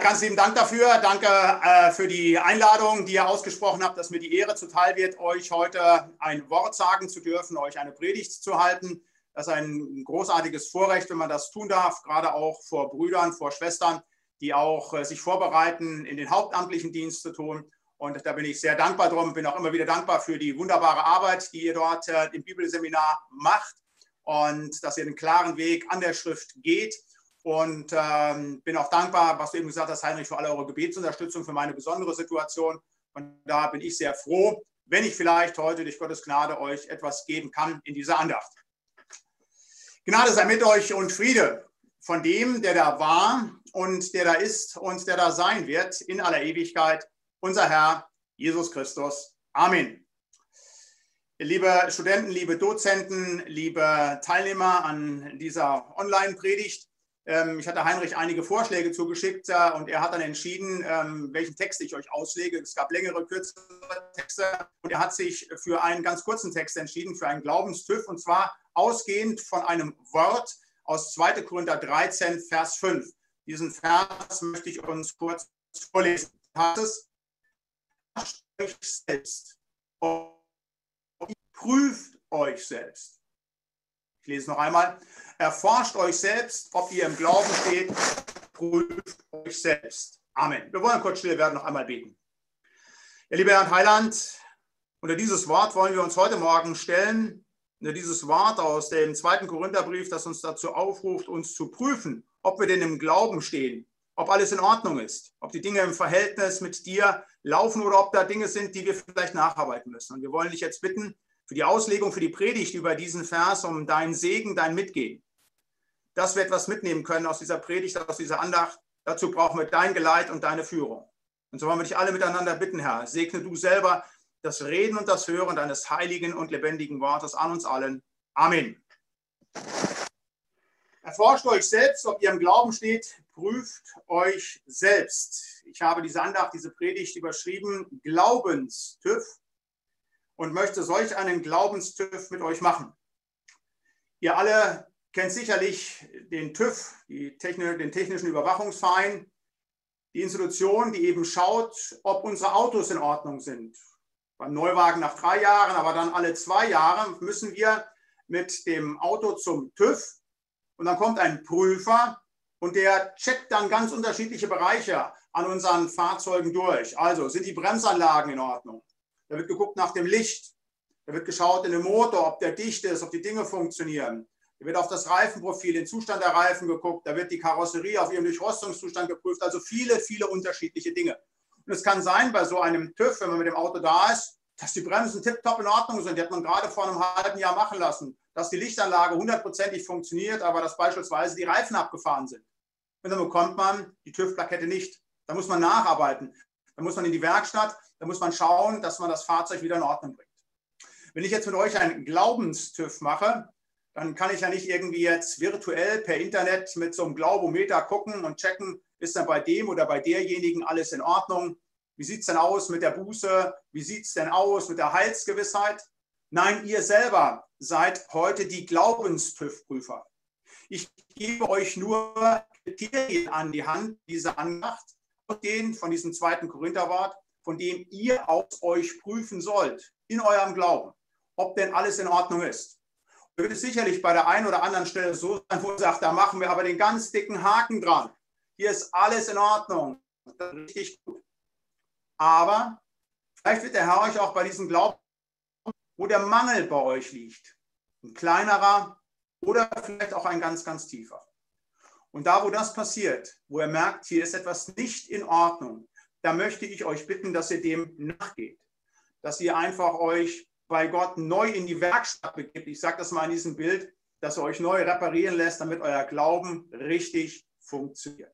Ganz lieben Dank dafür. Danke äh, für die Einladung, die ihr ausgesprochen habt, dass mir die Ehre zuteil wird, euch heute ein Wort sagen zu dürfen, euch eine Predigt zu halten. Das ist ein großartiges Vorrecht, wenn man das tun darf, gerade auch vor Brüdern, vor Schwestern, die auch äh, sich vorbereiten, in den hauptamtlichen Dienst zu tun. Und da bin ich sehr dankbar drum, bin auch immer wieder dankbar für die wunderbare Arbeit, die ihr dort äh, im Bibelseminar macht und dass ihr den klaren Weg an der Schrift geht und ähm, bin auch dankbar, was du eben gesagt hast, Heinrich, für alle eure Gebetsunterstützung, für meine besondere Situation. Und da bin ich sehr froh, wenn ich vielleicht heute durch Gottes Gnade euch etwas geben kann in dieser Andacht. Gnade sei mit euch und Friede von dem, der da war und der da ist und der da sein wird in aller Ewigkeit, unser Herr Jesus Christus. Amen. Liebe Studenten, liebe Dozenten, liebe Teilnehmer an dieser Online-Predigt, ich hatte Heinrich einige Vorschläge zugeschickt äh, und er hat dann entschieden, ähm, welchen Text ich euch auslege. Es gab längere, kürzere Texte und er hat sich für einen ganz kurzen Text entschieden, für einen Glaubenstüff und zwar ausgehend von einem Wort aus 2. Korinther 13, Vers 5. Diesen Vers möchte ich uns kurz vorlesen. Es euch selbst. Prüft euch selbst. Lese noch einmal. Erforscht euch selbst, ob ihr im Glauben steht. Prüft euch selbst. Amen. Wir wollen kurz still werden, noch einmal beten. Ja, lieber Herr Heiland, unter dieses Wort wollen wir uns heute Morgen stellen. Unter dieses Wort aus dem zweiten Korintherbrief, das uns dazu aufruft, uns zu prüfen, ob wir denn im Glauben stehen, ob alles in Ordnung ist, ob die Dinge im Verhältnis mit dir laufen oder ob da Dinge sind, die wir vielleicht nacharbeiten müssen. Und wir wollen dich jetzt bitten für die Auslegung, für die Predigt über diesen Vers um deinen Segen, dein Mitgehen dass wir etwas mitnehmen können aus dieser Predigt, aus dieser Andacht. Dazu brauchen wir dein Geleit und deine Führung. Und so wollen wir dich alle miteinander bitten, Herr, segne du selber das Reden und das Hören deines heiligen und lebendigen Wortes an uns allen. Amen. Erforscht euch selbst, ob ihr im Glauben steht, prüft euch selbst. Ich habe diese Andacht, diese Predigt überschrieben, Glaubenstüff und möchte solch einen Glaubenstüff mit euch machen. Ihr alle kennt sicherlich den TÜV, Techni den Technischen Überwachungsverein, die Institution, die eben schaut, ob unsere Autos in Ordnung sind. Beim Neuwagen nach drei Jahren, aber dann alle zwei Jahre müssen wir mit dem Auto zum TÜV und dann kommt ein Prüfer und der checkt dann ganz unterschiedliche Bereiche an unseren Fahrzeugen durch. Also sind die Bremsanlagen in Ordnung? Da wird geguckt nach dem Licht. Da wird geschaut in dem Motor, ob der dicht ist, ob die Dinge funktionieren. Da wird auf das Reifenprofil, den Zustand der Reifen geguckt, da wird die Karosserie auf ihren Durchrostungszustand geprüft, also viele, viele unterschiedliche Dinge. Und es kann sein, bei so einem TÜV, wenn man mit dem Auto da ist, dass die Bremsen tiptop in Ordnung sind. Die hat man gerade vor einem halben Jahr machen lassen. Dass die Lichtanlage hundertprozentig funktioniert, aber dass beispielsweise die Reifen abgefahren sind. Und dann bekommt man die TÜV-Plakette nicht. Da muss man nacharbeiten. Da muss man in die Werkstatt. Da muss man schauen, dass man das Fahrzeug wieder in Ordnung bringt. Wenn ich jetzt mit euch einen Glaubenstüv mache, dann kann ich ja nicht irgendwie jetzt virtuell per Internet mit so einem Glaubometer gucken und checken, ist dann bei dem oder bei derjenigen alles in Ordnung? Wie sieht es denn aus mit der Buße? Wie sieht es denn aus mit der Heilsgewissheit? Nein, ihr selber seid heute die Glaubenstüv-Prüfer. Ich gebe euch nur Kriterien an die Hand, diese Andacht, den von diesem zweiten Korintherwort, von dem ihr aus euch prüfen sollt, in eurem Glauben, ob denn alles in Ordnung ist wird es sicherlich bei der einen oder anderen Stelle so sein, wo man sagt, da machen wir aber den ganz dicken Haken dran. Hier ist alles in Ordnung. Richtig gut. Aber vielleicht wird der Herr euch auch bei diesem Glauben, wo der Mangel bei euch liegt, ein kleinerer oder vielleicht auch ein ganz, ganz tiefer. Und da, wo das passiert, wo ihr merkt, hier ist etwas nicht in Ordnung, da möchte ich euch bitten, dass ihr dem nachgeht. Dass ihr einfach euch bei Gott neu in die Werkstatt begibt. Ich sage das mal in diesem Bild, dass er euch neu reparieren lässt, damit euer Glauben richtig funktioniert.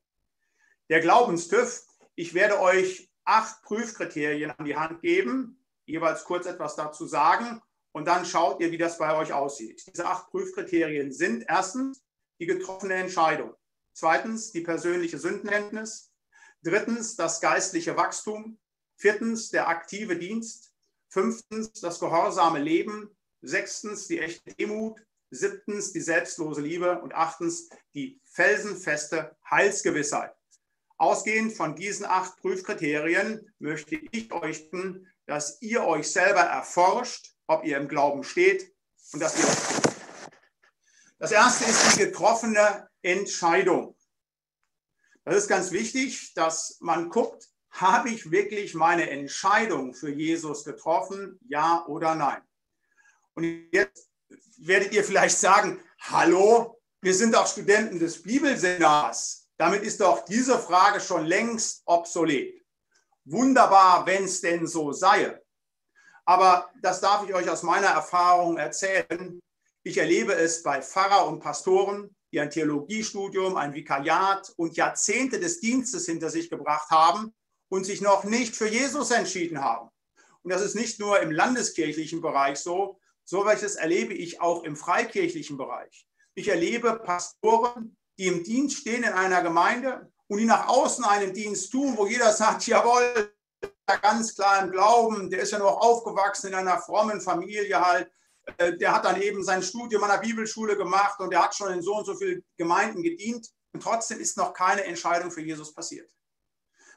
Der Glaubenstüff, ich werde euch acht Prüfkriterien an die Hand geben, jeweils kurz etwas dazu sagen und dann schaut ihr, wie das bei euch aussieht. Diese acht Prüfkriterien sind erstens die getroffene Entscheidung, zweitens die persönliche Sündenkenntnis, drittens das geistliche Wachstum, viertens der aktive Dienst, Fünftens das gehorsame Leben. Sechstens die echte Demut. Siebtens die selbstlose Liebe. Und achtens die felsenfeste Heilsgewissheit. Ausgehend von diesen acht Prüfkriterien möchte ich euch bitten, dass ihr euch selber erforscht, ob ihr im Glauben steht und dass ihr das Das erste ist die getroffene Entscheidung. Das ist ganz wichtig, dass man guckt, habe ich wirklich meine Entscheidung für Jesus getroffen, ja oder nein? Und jetzt werdet ihr vielleicht sagen, hallo, wir sind doch Studenten des Bibelseminars. Damit ist doch diese Frage schon längst obsolet. Wunderbar, wenn es denn so sei. Aber das darf ich euch aus meiner Erfahrung erzählen. Ich erlebe es bei Pfarrer und Pastoren, die ein Theologiestudium, ein Vikariat und Jahrzehnte des Dienstes hinter sich gebracht haben und sich noch nicht für Jesus entschieden haben. Und das ist nicht nur im landeskirchlichen Bereich so, so welches erlebe ich auch im freikirchlichen Bereich. Ich erlebe Pastoren, die im Dienst stehen in einer Gemeinde und die nach außen einen Dienst tun, wo jeder sagt, jawohl, ganz klar im Glauben, der ist ja noch aufgewachsen in einer frommen Familie halt, der hat dann eben sein Studium an der Bibelschule gemacht und der hat schon in so und so vielen Gemeinden gedient und trotzdem ist noch keine Entscheidung für Jesus passiert.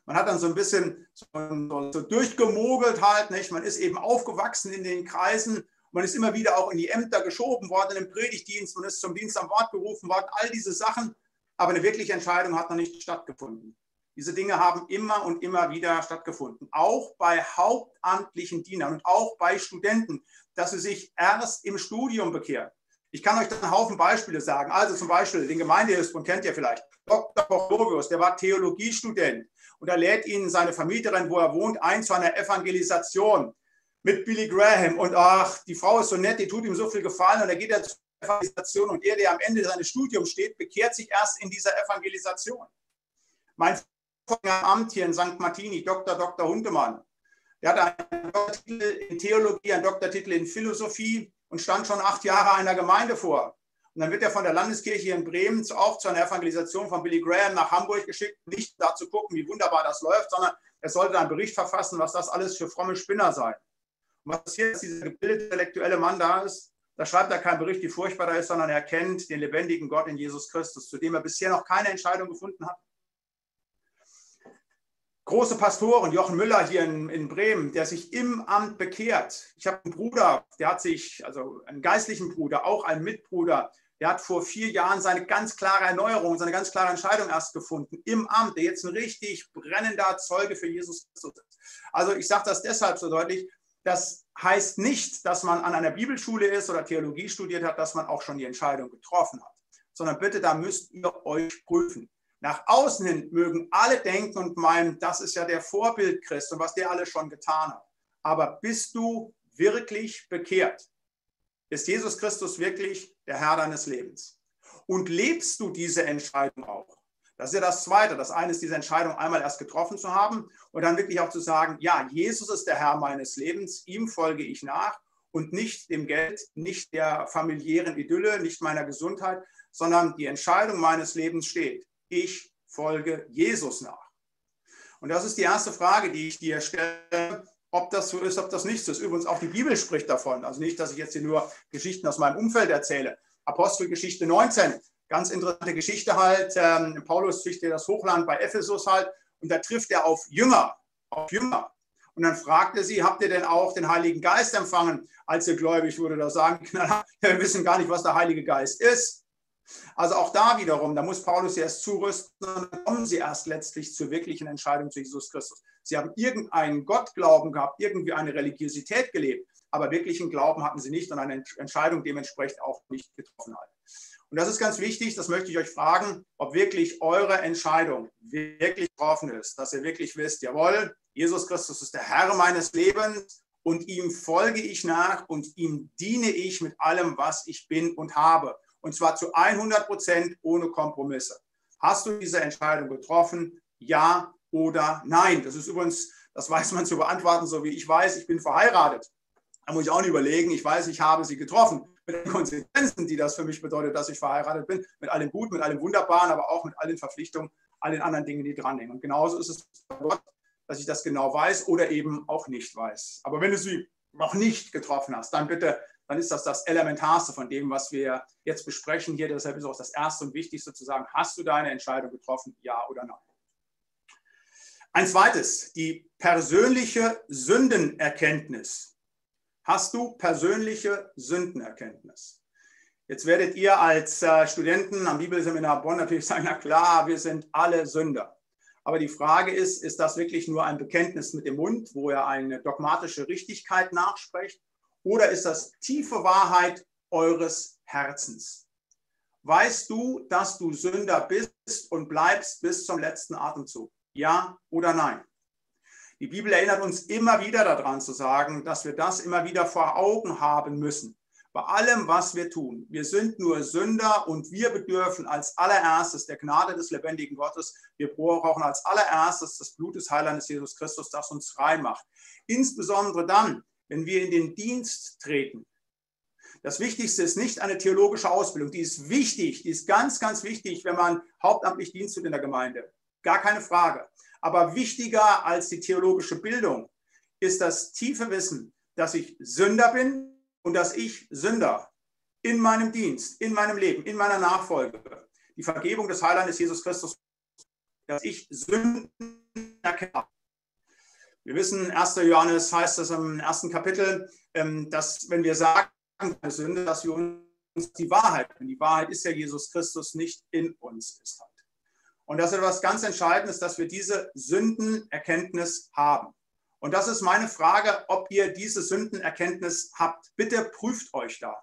Man hat dann so ein bisschen so, durchgemogelt halt, nicht? man ist eben aufgewachsen in den Kreisen man ist immer wieder auch in die Ämter geschoben worden im Predigtdienst, man ist zum Dienst am Wort gerufen worden, all diese Sachen. Aber eine wirkliche Entscheidung hat noch nicht stattgefunden. Diese Dinge haben immer und immer wieder stattgefunden. Auch bei hauptamtlichen Dienern und auch bei Studenten, dass sie sich erst im Studium bekehren. Ich kann euch dann einen Haufen Beispiele sagen. Also zum Beispiel den Gemeindehilfsbund kennt ihr vielleicht. Dr. Pochlovius, der war Theologiestudent und er lädt ihn seine Vermieterin, wo er wohnt, ein zu einer Evangelisation mit Billy Graham und ach, die Frau ist so nett, die tut ihm so viel Gefallen und er geht er zur Evangelisation und er, der am Ende seines Studiums steht, bekehrt sich erst in dieser Evangelisation. Mein Amt hier in St. Martini, Dr. Dr. Hundemann, der hat einen Doktortitel in Theologie, einen Doktortitel in Philosophie und stand schon acht Jahre einer Gemeinde vor. Und dann wird er von der Landeskirche in Bremen auch zu einer Evangelisation von Billy Graham nach Hamburg geschickt, nicht da zu gucken, wie wunderbar das läuft, sondern er sollte einen Bericht verfassen, was das alles für fromme Spinner seien. Und was passiert, dass dieser gebildete intellektuelle Mann da ist? Da schreibt er keinen Bericht, wie furchtbar er ist, sondern er kennt den lebendigen Gott in Jesus Christus, zu dem er bisher noch keine Entscheidung gefunden hat. Große Pastoren, Jochen Müller hier in, in Bremen, der sich im Amt bekehrt. Ich habe einen Bruder, der hat sich, also einen geistlichen Bruder, auch einen Mitbruder, der hat vor vier Jahren seine ganz klare Erneuerung, seine ganz klare Entscheidung erst gefunden im Amt, der jetzt ein richtig brennender Zeuge für Jesus Christus ist. Also ich sage das deshalb so deutlich, das heißt nicht, dass man an einer Bibelschule ist oder Theologie studiert hat, dass man auch schon die Entscheidung getroffen hat, sondern bitte, da müsst ihr euch prüfen. Nach außen hin mögen alle denken und meinen, das ist ja der Vorbild Christ und was der alles schon getan hat. Aber bist du wirklich bekehrt? Ist Jesus Christus wirklich der Herr deines Lebens? Und lebst du diese Entscheidung auch? Das ist ja das Zweite. Das eine ist diese Entscheidung einmal erst getroffen zu haben und dann wirklich auch zu sagen, ja, Jesus ist der Herr meines Lebens, ihm folge ich nach und nicht dem Geld, nicht der familiären Idylle, nicht meiner Gesundheit, sondern die Entscheidung meines Lebens steht. Ich folge Jesus nach. Und das ist die erste Frage, die ich dir stelle, ob das so ist, ob das nicht so ist. Übrigens auch die Bibel spricht davon. Also nicht, dass ich jetzt hier nur Geschichten aus meinem Umfeld erzähle. Apostelgeschichte 19, Ganz interessante Geschichte halt. Ähm, Paulus züchtet das Hochland bei Ephesus halt und da trifft er auf Jünger, auf Jünger. Und dann fragt er sie, habt ihr denn auch den Heiligen Geist empfangen, als ihr gläubig wurde? Da sagen, wir wissen gar nicht, was der Heilige Geist ist. Also auch da wiederum, da muss Paulus sie erst zurüsten und dann kommen sie erst letztlich zur wirklichen Entscheidung zu Jesus Christus. Sie haben irgendeinen Gottglauben gehabt, irgendwie eine Religiosität gelebt, aber wirklichen Glauben hatten sie nicht und eine Entscheidung dementsprechend auch nicht getroffen halt. Und das ist ganz wichtig, das möchte ich euch fragen, ob wirklich eure Entscheidung wirklich getroffen ist, dass ihr wirklich wisst, jawohl, Jesus Christus ist der Herr meines Lebens und ihm folge ich nach und ihm diene ich mit allem, was ich bin und habe. Und zwar zu 100 Prozent ohne Kompromisse. Hast du diese Entscheidung getroffen? Ja oder nein? Das ist übrigens, das weiß man zu beantworten, so wie ich weiß, ich bin verheiratet. Da muss ich auch nicht überlegen, ich weiß, ich habe sie getroffen mit den Konsequenzen, die das für mich bedeutet, dass ich verheiratet bin, mit allem Guten, mit allem Wunderbaren, aber auch mit allen Verpflichtungen, all den anderen Dingen, die dranhängen. Und genauso ist es bei Gott, dass ich das genau weiß oder eben auch nicht weiß. Aber wenn du sie noch nicht getroffen hast, dann bitte, dann ist das das Elementarste von dem, was wir jetzt besprechen hier. Deshalb ist auch das Erste und Wichtigste zu sagen, hast du deine Entscheidung getroffen, ja oder nein? Ein zweites, die persönliche Sündenerkenntnis. Hast du persönliche Sündenerkenntnis? Jetzt werdet ihr als äh, Studenten am Bibelseminar Bonn natürlich sagen, na klar, wir sind alle Sünder. Aber die Frage ist, ist das wirklich nur ein Bekenntnis mit dem Mund, wo er eine dogmatische Richtigkeit nachspricht? Oder ist das tiefe Wahrheit eures Herzens? Weißt du, dass du Sünder bist und bleibst bis zum letzten Atemzug? Ja oder nein? Die Bibel erinnert uns immer wieder daran zu sagen, dass wir das immer wieder vor Augen haben müssen. Bei allem, was wir tun. Wir sind nur Sünder und wir bedürfen als allererstes der Gnade des lebendigen Gottes. Wir brauchen als allererstes das Blut des Heilandes Jesus Christus, das uns frei macht. Insbesondere dann, wenn wir in den Dienst treten. Das Wichtigste ist nicht eine theologische Ausbildung. Die ist wichtig, die ist ganz, ganz wichtig, wenn man hauptamtlich Dienst tut in der Gemeinde. Gar keine Frage. Aber wichtiger als die theologische Bildung ist das tiefe Wissen, dass ich Sünder bin und dass ich Sünder in meinem Dienst, in meinem Leben, in meiner Nachfolge, die Vergebung des Heilandes Jesus Christus, dass ich Sünden erkenne. Wir wissen, 1. Johannes heißt das im ersten Kapitel, ähm, dass wenn wir sagen, Sünde, dass wir uns die Wahrheit, und die Wahrheit ist ja Jesus Christus, nicht in uns ist. Und das ist etwas ganz Entscheidendes, dass wir diese Sündenerkenntnis haben. Und das ist meine Frage, ob ihr diese Sündenerkenntnis habt. Bitte prüft euch da,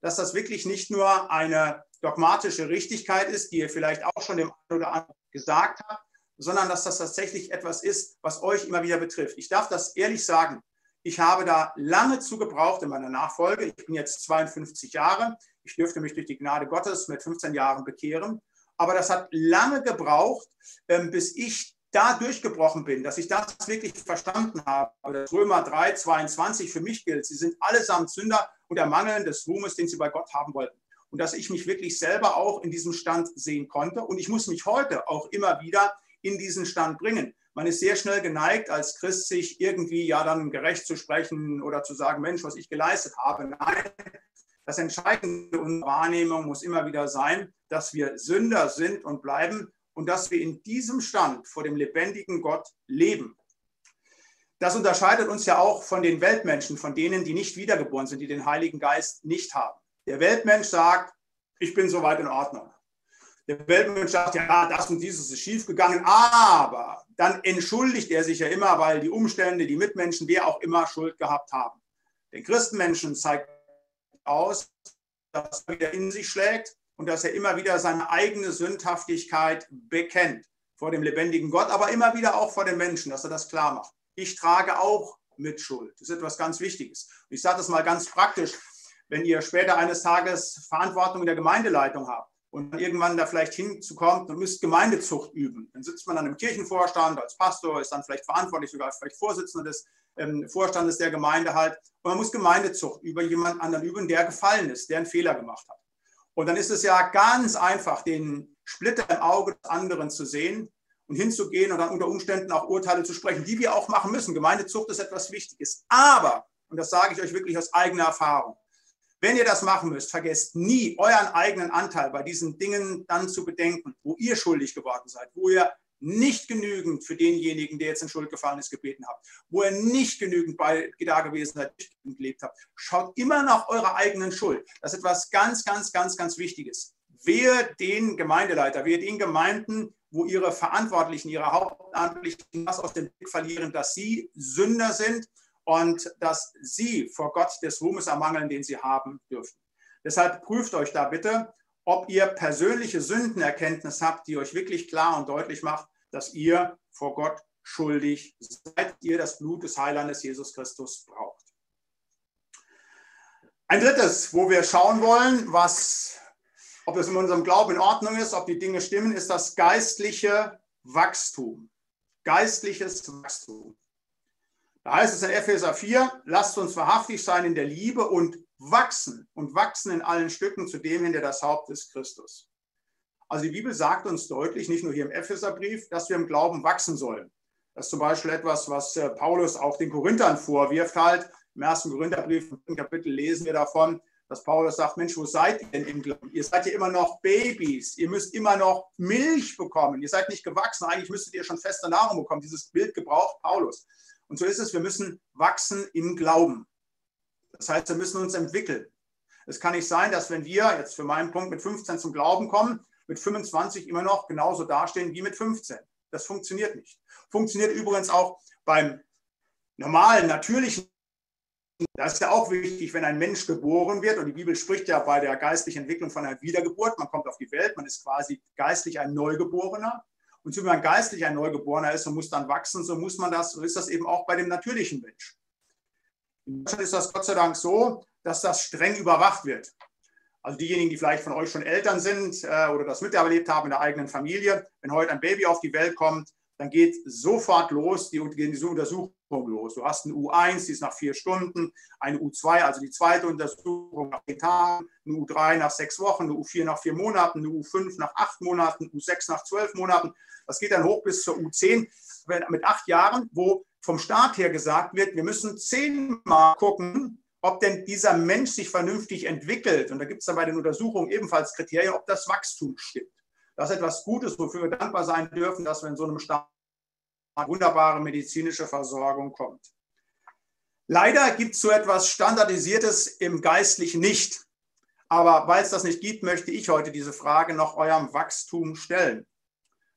dass das wirklich nicht nur eine dogmatische Richtigkeit ist, die ihr vielleicht auch schon dem einen oder anderen gesagt habt, sondern dass das tatsächlich etwas ist, was euch immer wieder betrifft. Ich darf das ehrlich sagen. Ich habe da lange zu gebraucht in meiner Nachfolge. Ich bin jetzt 52 Jahre. Ich dürfte mich durch die Gnade Gottes mit 15 Jahren bekehren. Aber das hat lange gebraucht, ähm, bis ich da durchgebrochen bin, dass ich das wirklich verstanden habe. Das Römer 3, 22 für mich gilt. Sie sind allesamt Sünder und ermangeln des Ruhmes, den sie bei Gott haben wollten. Und dass ich mich wirklich selber auch in diesem Stand sehen konnte. Und ich muss mich heute auch immer wieder in diesen Stand bringen. Man ist sehr schnell geneigt, als Christ sich irgendwie ja dann gerecht zu sprechen oder zu sagen, Mensch, was ich geleistet habe. Nein, das Entscheidende unserer Wahrnehmung muss immer wieder sein, dass wir Sünder sind und bleiben und dass wir in diesem Stand vor dem lebendigen Gott leben. Das unterscheidet uns ja auch von den Weltmenschen, von denen, die nicht wiedergeboren sind, die den Heiligen Geist nicht haben. Der Weltmensch sagt, ich bin soweit in Ordnung. Der Weltmensch sagt, ja, das und dieses ist schiefgegangen, aber dann entschuldigt er sich ja immer, weil die Umstände, die Mitmenschen, wer auch immer Schuld gehabt haben. Der Christenmenschen zeigt aus, dass er wieder in sich schlägt und dass er immer wieder seine eigene Sündhaftigkeit bekennt vor dem lebendigen Gott, aber immer wieder auch vor den Menschen, dass er das klar macht. Ich trage auch Mitschuld. Das ist etwas ganz Wichtiges. ich sage das mal ganz praktisch, wenn ihr später eines Tages Verantwortung in der Gemeindeleitung habt und irgendwann da vielleicht hinzukommt und müsst Gemeindezucht üben. Dann sitzt man dann im Kirchenvorstand als Pastor, ist dann vielleicht verantwortlich, sogar vielleicht Vorsitzender des ähm, Vorstandes der Gemeinde halt. Und man muss Gemeindezucht über jemand anderen üben, der gefallen ist, der einen Fehler gemacht hat. Und dann ist es ja ganz einfach, den Splitter im Auge des anderen zu sehen und hinzugehen und dann unter Umständen auch Urteile zu sprechen, die wir auch machen müssen. Gemeindezucht ist etwas Wichtiges. Aber, und das sage ich euch wirklich aus eigener Erfahrung, wenn ihr das machen müsst, vergesst nie euren eigenen Anteil bei diesen Dingen dann zu bedenken, wo ihr schuldig geworden seid, wo ihr nicht genügend für denjenigen, der jetzt in Schuld gefallen ist, gebeten habt, wo ihr nicht genügend bei da gewesen seid, gelebt habt. Schaut immer nach eurer eigenen Schuld. Das ist etwas ganz, ganz, ganz, ganz Wichtiges. Wehe den Gemeindeleiter, wehe den Gemeinden, wo ihre Verantwortlichen, ihre Hauptamtlichen das aus dem Blick verlieren, dass sie Sünder sind und dass sie vor Gott des Ruhmes ermangeln, den sie haben dürfen. Deshalb prüft euch da bitte, ob ihr persönliche Sündenerkenntnis habt, die euch wirklich klar und deutlich macht, dass ihr vor Gott schuldig seid, ihr das Blut des Heilandes Jesus Christus braucht. Ein drittes, wo wir schauen wollen, was, ob es in unserem Glauben in Ordnung ist, ob die Dinge stimmen, ist das geistliche Wachstum. Geistliches Wachstum. Da heißt es in Epheser 4, lasst uns wahrhaftig sein in der Liebe und wachsen und wachsen in allen Stücken zu dem hin, der das Haupt ist, Christus. Also die Bibel sagt uns deutlich, nicht nur hier im Epheserbrief, dass wir im Glauben wachsen sollen. Das ist zum Beispiel etwas, was äh, Paulus auch den Korinthern vorwirft halt. Im ersten Korintherbrief, im Kapitel lesen wir davon, dass Paulus sagt, Mensch, wo seid ihr denn im Glauben? Ihr seid ja immer noch Babys, ihr müsst immer noch Milch bekommen, ihr seid nicht gewachsen, eigentlich müsstet ihr schon feste Nahrung bekommen. Dieses Bild gebraucht Paulus. Und so ist es, wir müssen wachsen im Glauben. Das heißt, wir müssen uns entwickeln. Es kann nicht sein, dass wenn wir jetzt für meinen Punkt mit 15 zum Glauben kommen, mit 25 immer noch genauso dastehen wie mit 15. Das funktioniert nicht. Funktioniert übrigens auch beim normalen, natürlichen das ist ja auch wichtig, wenn ein Mensch geboren wird. Und die Bibel spricht ja bei der geistlichen Entwicklung von einer Wiedergeburt. Man kommt auf die Welt, man ist quasi geistlich ein Neugeborener. Und so wie man geistlich ein Neugeborener ist und muss dann wachsen, so muss man das, so ist das eben auch bei dem natürlichen Mensch. In Deutschland ist das Gott sei Dank so, dass das streng überwacht wird. Also diejenigen, die vielleicht von euch schon Eltern sind äh, oder das miterlebt haben in der eigenen Familie, wenn heute ein Baby auf die Welt kommt, dann geht sofort los, die, die Untersuchung los. Du hast eine U1, die ist nach vier Stunden, eine U2, also die zweite Untersuchung nach zehn Tagen, eine U3 nach sechs Wochen, eine U4 nach vier Monaten, eine U5 nach acht Monaten, U6 nach zwölf Monaten. Das geht dann hoch bis zur U10 mit acht Jahren, wo vom Staat her gesagt wird, wir müssen zehnmal gucken, ob denn dieser Mensch sich vernünftig entwickelt. Und da gibt es dann bei den Untersuchungen ebenfalls Kriterien, ob das Wachstum stimmt. Das ist etwas Gutes, wofür wir dankbar sein dürfen, dass wir in so einem Staat wunderbare medizinische Versorgung kommt. Leider gibt es so etwas Standardisiertes im Geistlichen nicht. Aber weil es das nicht gibt, möchte ich heute diese Frage nach eurem Wachstum stellen.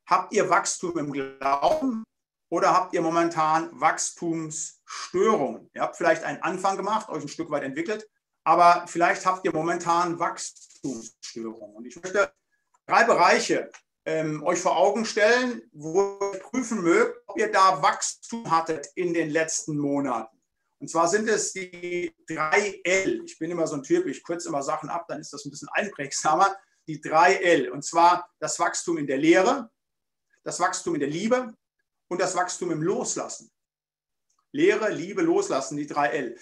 Habt ihr Wachstum im Glauben oder habt ihr momentan Wachstumsstörungen? Ihr habt vielleicht einen Anfang gemacht, euch ein Stück weit entwickelt, aber vielleicht habt ihr momentan Wachstumsstörungen. Und ich möchte drei Bereiche ähm, euch vor Augen stellen, wo ihr prüfen mögt, ob ihr da Wachstum hattet in den letzten Monaten. Und zwar sind es die drei L. Ich bin immer so ein Typ, ich kürze immer Sachen ab, dann ist das ein bisschen einprägsamer. Die drei L. Und zwar das Wachstum in der Lehre, das Wachstum in der Liebe und das Wachstum im Loslassen. Lehre, Liebe, Loslassen, die drei L.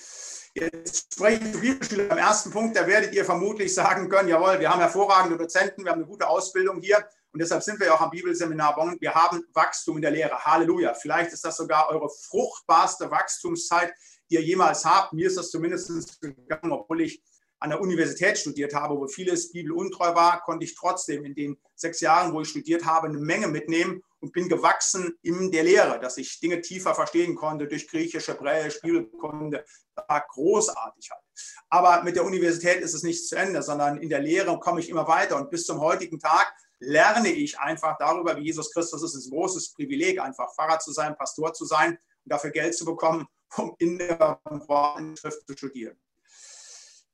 Jetzt spreche ich zu Bibelschüler am ersten Punkt, da werdet ihr vermutlich sagen können, jawohl, wir haben hervorragende Dozenten, wir haben eine gute Ausbildung hier und deshalb sind wir ja auch am Bibelseminar Bonn. Wir haben Wachstum in der Lehre. Halleluja. Vielleicht ist das sogar eure fruchtbarste Wachstumszeit, die ihr jemals habt. Mir ist das zumindest gegangen, obwohl ich an der Universität studiert habe, wo vieles bibeluntreu war, konnte ich trotzdem in den sechs Jahren, wo ich studiert habe, eine Menge mitnehmen und bin gewachsen in der Lehre, dass ich Dinge tiefer verstehen konnte durch Griechisch, Hebräisch, Bibelkunde. Das war großartig halt. Aber mit der Universität ist es nicht zu Ende, sondern in der Lehre komme ich immer weiter und bis zum heutigen Tag lerne ich einfach darüber, wie Jesus Christus ist. Es ist ein großes Privileg, einfach Pfarrer zu sein, Pastor zu sein und dafür Geld zu bekommen, um in der Schrift zu studieren.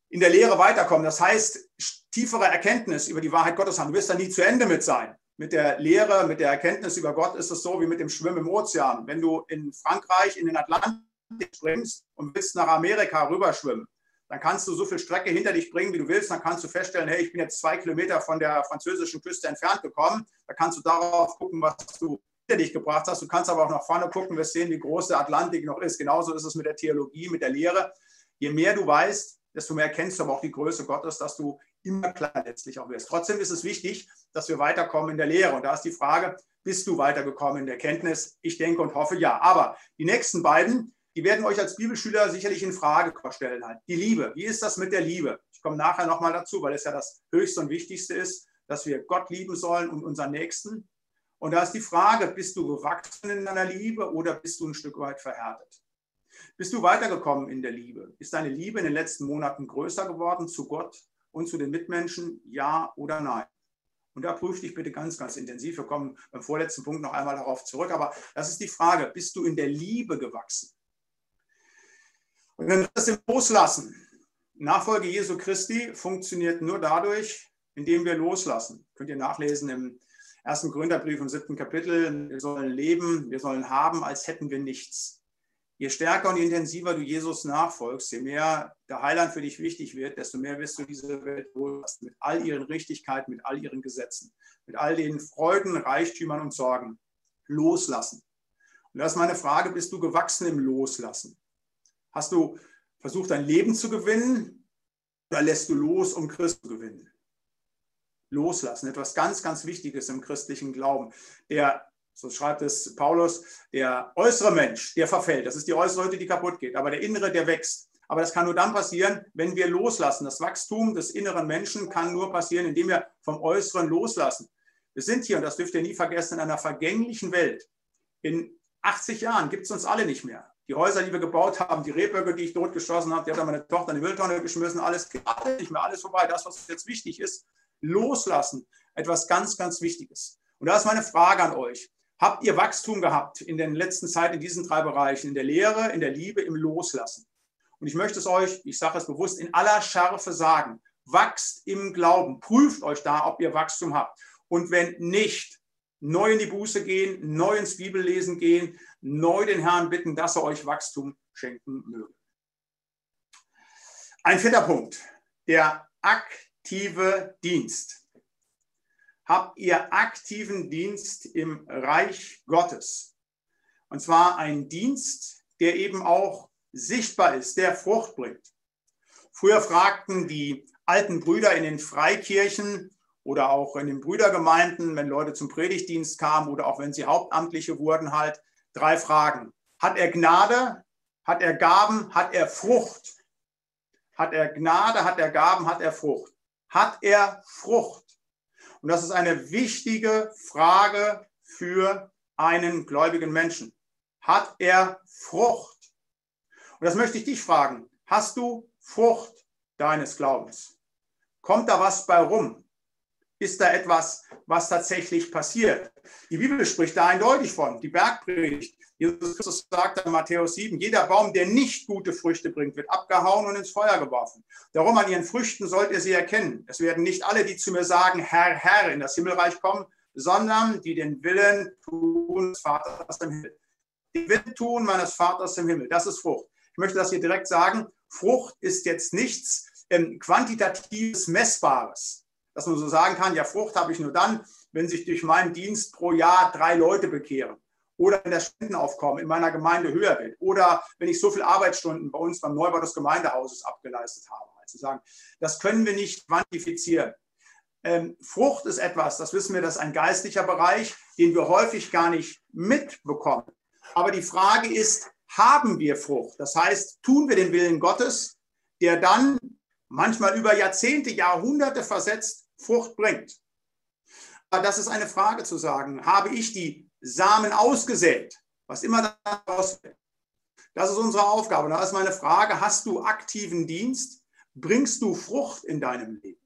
In der Lehre weiterkommen, das heißt, tiefere Erkenntnis über die Wahrheit Gottes haben. Du wirst da nie zu Ende mit sein mit der Lehre, mit der Erkenntnis über Gott ist es so wie mit dem Schwimmen im Ozean. Wenn du in Frankreich in den Atlantik springst und willst nach Amerika rüberschwimmen, dann kannst du so viel Strecke hinter dich bringen, wie du willst. Dann kannst du feststellen, hey, ich bin jetzt zwei Kilometer von der französischen Küste entfernt gekommen. Da kannst du darauf gucken, was du hinter dich gebracht hast. Du kannst aber auch nach vorne gucken, wirst sehen, wie groß der Atlantik noch ist. Genauso ist es mit der Theologie, mit der Lehre. Je mehr du weißt, desto mehr kennst du aber auch die Größe Gottes, dass du immer klar letztlich auch wirst. Trotzdem ist es wichtig, dass wir weiterkommen in der Lehre. Und da ist die Frage, bist du weitergekommen in der Kenntnis? Ich denke und hoffe ja. Aber die nächsten beiden, die werden euch als Bibelschüler sicherlich in Frage stellen. Halt. Die Liebe. Wie ist das mit der Liebe? Ich komme nachher nochmal dazu, weil es ja das Höchste und Wichtigste ist, dass wir Gott lieben sollen und unseren Nächsten. Und da ist die Frage, bist du gewachsen in deiner Liebe oder bist du ein Stück weit verhärtet? Bist du weitergekommen in der Liebe? Ist deine Liebe in den letzten Monaten größer geworden zu Gott und zu den Mitmenschen? Ja oder nein? Und da prüf dich bitte ganz, ganz intensiv. Wir kommen beim vorletzten Punkt noch einmal darauf zurück. Aber das ist die Frage, bist du in der Liebe gewachsen? Und dann das im Loslassen. Nachfolge Jesu Christi funktioniert nur dadurch, indem wir loslassen. Könnt ihr nachlesen im ersten Gründerbrief im siebten Kapitel. Wir sollen leben, wir sollen haben, als hätten wir nichts. Je stärker und intensiver du Jesus nachfolgst, je mehr der Heiland für dich wichtig wird, desto mehr wirst du diese Welt wohlfassen. Mit all ihren Richtigkeiten, mit all ihren Gesetzen, mit all den Freuden, Reichtümern und Sorgen. Loslassen. Und das ist meine Frage, bist du gewachsen im Loslassen? Hast du versucht, dein Leben zu gewinnen oder lässt du los, um Christus zu gewinnen? Loslassen, etwas ganz, ganz Wichtiges im christlichen Glauben. Der so schreibt es Paulus, der äußere Mensch, der verfällt. Das ist die äußere Hütte, die kaputt geht. Aber der innere, der wächst. Aber das kann nur dann passieren, wenn wir loslassen. Das Wachstum des inneren Menschen kann nur passieren, indem wir vom Äußeren loslassen. Wir sind hier, und das dürft ihr nie vergessen, in einer vergänglichen Welt. In 80 Jahren gibt es uns alle nicht mehr. Die Häuser, die wir gebaut haben, die Rehböcke, die ich dort geschossen habe, die hat dann meine Tochter in die Mülltonne geschmissen, alles alles nicht mehr, alles vorbei. Das, was jetzt wichtig ist, loslassen. Etwas ganz, ganz Wichtiges. Und da ist meine Frage an euch. Habt ihr Wachstum gehabt in den letzten Zeit in diesen drei Bereichen, in der Lehre, in der Liebe, im Loslassen? Und ich möchte es euch, ich sage es bewusst, in aller Schärfe sagen. Wachst im Glauben. Prüft euch da, ob ihr Wachstum habt. Und wenn nicht, neu in die Buße gehen, neu ins Bibellesen gehen, neu den Herrn bitten, dass er euch Wachstum schenken möge. Ein vierter Punkt, der aktive Dienst. Habt ihr aktiven Dienst im Reich Gottes? Und zwar ein Dienst, der eben auch sichtbar ist, der Frucht bringt. Früher fragten die alten Brüder in den Freikirchen oder auch in den Brüdergemeinden, wenn Leute zum Predigtdienst kamen oder auch wenn sie Hauptamtliche wurden, halt drei Fragen. Hat er Gnade? Hat er Gaben? Hat er Frucht? Hat er Gnade? Hat er Gaben? Hat er Frucht? Hat er Frucht? Und das ist eine wichtige Frage für einen gläubigen Menschen. Hat er Frucht? Und das möchte ich dich fragen. Hast du Frucht deines Glaubens? Kommt da was bei rum? Ist da etwas, was tatsächlich passiert? Die Bibel spricht da eindeutig von, die Bergpredigt. Jesus Christus sagt in Matthäus 7, jeder Baum, der nicht gute Früchte bringt, wird abgehauen und ins Feuer geworfen. Darum an ihren Früchten sollt ihr sie erkennen. Es werden nicht alle, die zu mir sagen, Herr, Herr, in das Himmelreich kommen, sondern die den Willen tun des Vaters im Himmel. Den Willen tun meines Vaters im Himmel. Das ist Frucht. Ich möchte das hier direkt sagen. Frucht ist jetzt nichts ähm, quantitatives, messbares, dass man so sagen kann, ja, Frucht habe ich nur dann, wenn sich durch meinen Dienst pro Jahr drei Leute bekehren oder wenn das Spendenaufkommen in meiner Gemeinde höher wird oder wenn ich so viele Arbeitsstunden bei uns beim Neubau des Gemeindehauses abgeleistet habe. Also sagen, das können wir nicht quantifizieren. Ähm, Frucht ist etwas, das wissen wir, das ist ein geistlicher Bereich, den wir häufig gar nicht mitbekommen. Aber die Frage ist, haben wir Frucht. Das heißt, tun wir den Willen Gottes, der dann manchmal über Jahrzehnte, Jahrhunderte versetzt Frucht bringt. Aber das ist eine Frage zu sagen. Habe ich die Samen ausgesät, was immer daraus wird? Das ist unsere Aufgabe. Da ist meine Frage, hast du aktiven Dienst? Bringst du Frucht in deinem Leben?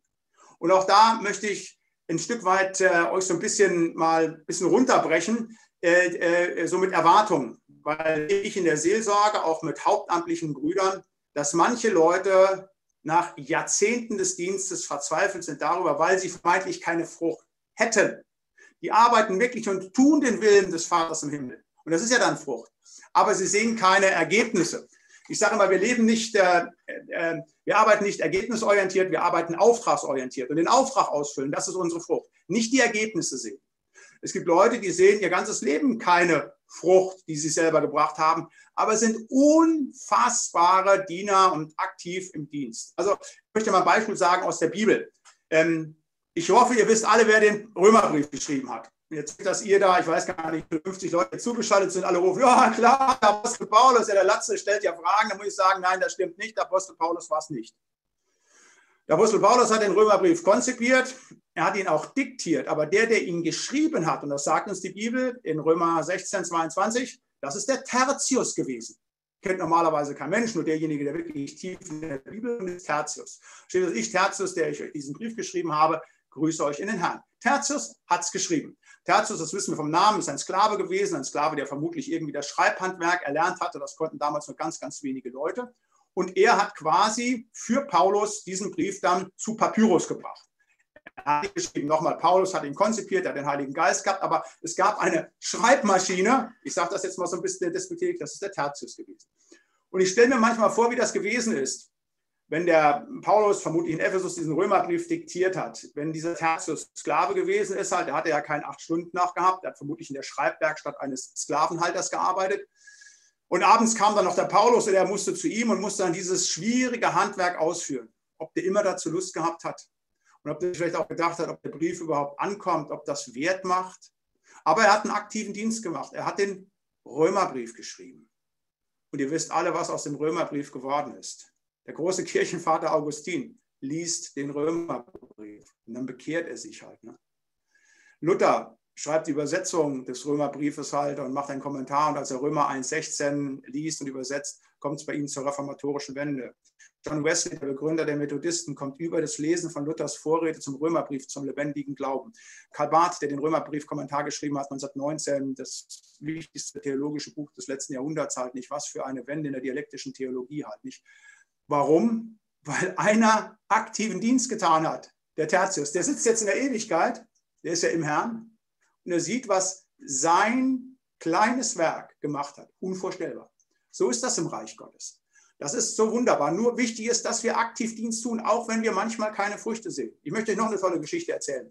Und auch da möchte ich ein Stück weit äh, euch so ein bisschen mal ein bisschen runterbrechen, äh, äh, so mit Erwartungen weil ich in der Seelsorge auch mit hauptamtlichen Brüdern, dass manche Leute nach Jahrzehnten des Dienstes verzweifelt sind darüber, weil sie vermeintlich keine Frucht hätten. Die arbeiten wirklich und tun den Willen des Vaters im Himmel. Und das ist ja dann Frucht. Aber sie sehen keine Ergebnisse. Ich sage immer, wir leben nicht, äh, äh, wir arbeiten nicht ergebnisorientiert, wir arbeiten auftragsorientiert. Und den Auftrag ausfüllen, das ist unsere Frucht. Nicht die Ergebnisse sehen. Es gibt Leute, die sehen ihr ganzes Leben keine Frucht, die sie selber gebracht haben, aber sind unfassbare Diener und aktiv im Dienst. Also ich möchte mal ein Beispiel sagen aus der Bibel. Ähm, ich hoffe, ihr wisst alle, wer den Römerbrief geschrieben hat. Jetzt, dass ihr da, ich weiß gar nicht, 50 Leute zugeschaltet sind, alle rufen, ja klar, der Apostel Paulus, ja, der Latze stellt ja Fragen, da muss ich sagen, nein, das stimmt nicht, der Apostel Paulus war es nicht. Der Apostel Paulus hat den Römerbrief konzipiert, er hat ihn auch diktiert, aber der, der ihn geschrieben hat, und das sagt uns die Bibel in Römer 16, 22, das ist der Tertius gewesen. Kennt normalerweise kein Mensch, nur derjenige, der wirklich tief in der Bibel ist, Tertius. Steht dass ich, Tertius, der ich euch diesen Brief geschrieben habe, grüße euch in den Herrn. Tertius hat es geschrieben. Tertius, das wissen wir vom Namen, ist ein Sklave gewesen, ein Sklave, der vermutlich irgendwie das Schreibhandwerk erlernt hatte. Das konnten damals nur ganz, ganz wenige Leute. Und er hat quasi für Paulus diesen Brief dann zu Papyrus gebracht. Er hat geschrieben, nochmal, Paulus hat ihn konzipiert, er hat den Heiligen Geist gehabt, aber es gab eine Schreibmaschine, ich sage das jetzt mal so ein bisschen despektierlich, das ist der Tertius gewesen. Und ich stelle mir manchmal vor, wie das gewesen ist, wenn der Paulus vermutlich in Ephesus diesen Römerbrief diktiert hat, wenn dieser Tertius Sklave gewesen ist, halt, der hatte ja keinen acht Stunden nachgehabt, der hat vermutlich in der Schreibwerkstatt eines Sklavenhalters gearbeitet. Und abends kam dann noch der Paulus und er musste zu ihm und musste dann dieses schwierige Handwerk ausführen. Ob der immer dazu Lust gehabt hat und ob der vielleicht auch gedacht hat, ob der Brief überhaupt ankommt, ob das Wert macht. Aber er hat einen aktiven Dienst gemacht. Er hat den Römerbrief geschrieben. Und ihr wisst alle, was aus dem Römerbrief geworden ist. Der große Kirchenvater Augustin liest den Römerbrief und dann bekehrt er sich halt. Ne? Luther schreibt die Übersetzung des Römerbriefes halt und macht einen Kommentar. Und als er Römer 1,16 liest und übersetzt, kommt es bei ihm zur reformatorischen Wende. John Wesley, der Begründer der Methodisten, kommt über das Lesen von Luthers Vorrede zum Römerbrief zum lebendigen Glauben. Karl Barth, der den Römerbrief-Kommentar geschrieben hat, 1919, das wichtigste theologische Buch des letzten Jahrhunderts halt nicht, was für eine Wende in der dialektischen Theologie halt nicht. Warum? Weil einer aktiven Dienst getan hat, der Tertius. Der sitzt jetzt in der Ewigkeit, der ist ja im Herrn, er sieht, was sein kleines Werk gemacht hat. Unvorstellbar. So ist das im Reich Gottes. Das ist so wunderbar. Nur wichtig ist, dass wir aktiv Dienst tun, auch wenn wir manchmal keine Früchte sehen. Ich möchte euch noch eine tolle Geschichte erzählen.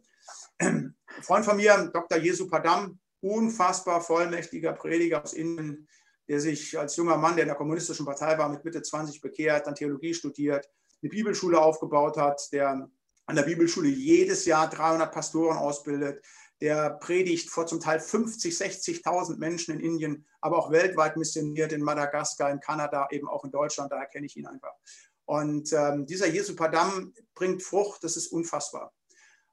Ein Freund von mir, Dr. Jesu Padam, unfassbar vollmächtiger Prediger aus Indien, der sich als junger Mann, der in der kommunistischen Partei war, mit Mitte 20 bekehrt, dann Theologie studiert, eine Bibelschule aufgebaut hat, der an der Bibelschule jedes Jahr 300 Pastoren ausbildet, der predigt vor zum Teil 50, 60.000 Menschen in Indien, aber auch weltweit missioniert in Madagaskar, in Kanada, eben auch in Deutschland, daher kenne ich ihn einfach. Und ähm, dieser Jesu Padam bringt Frucht, das ist unfassbar.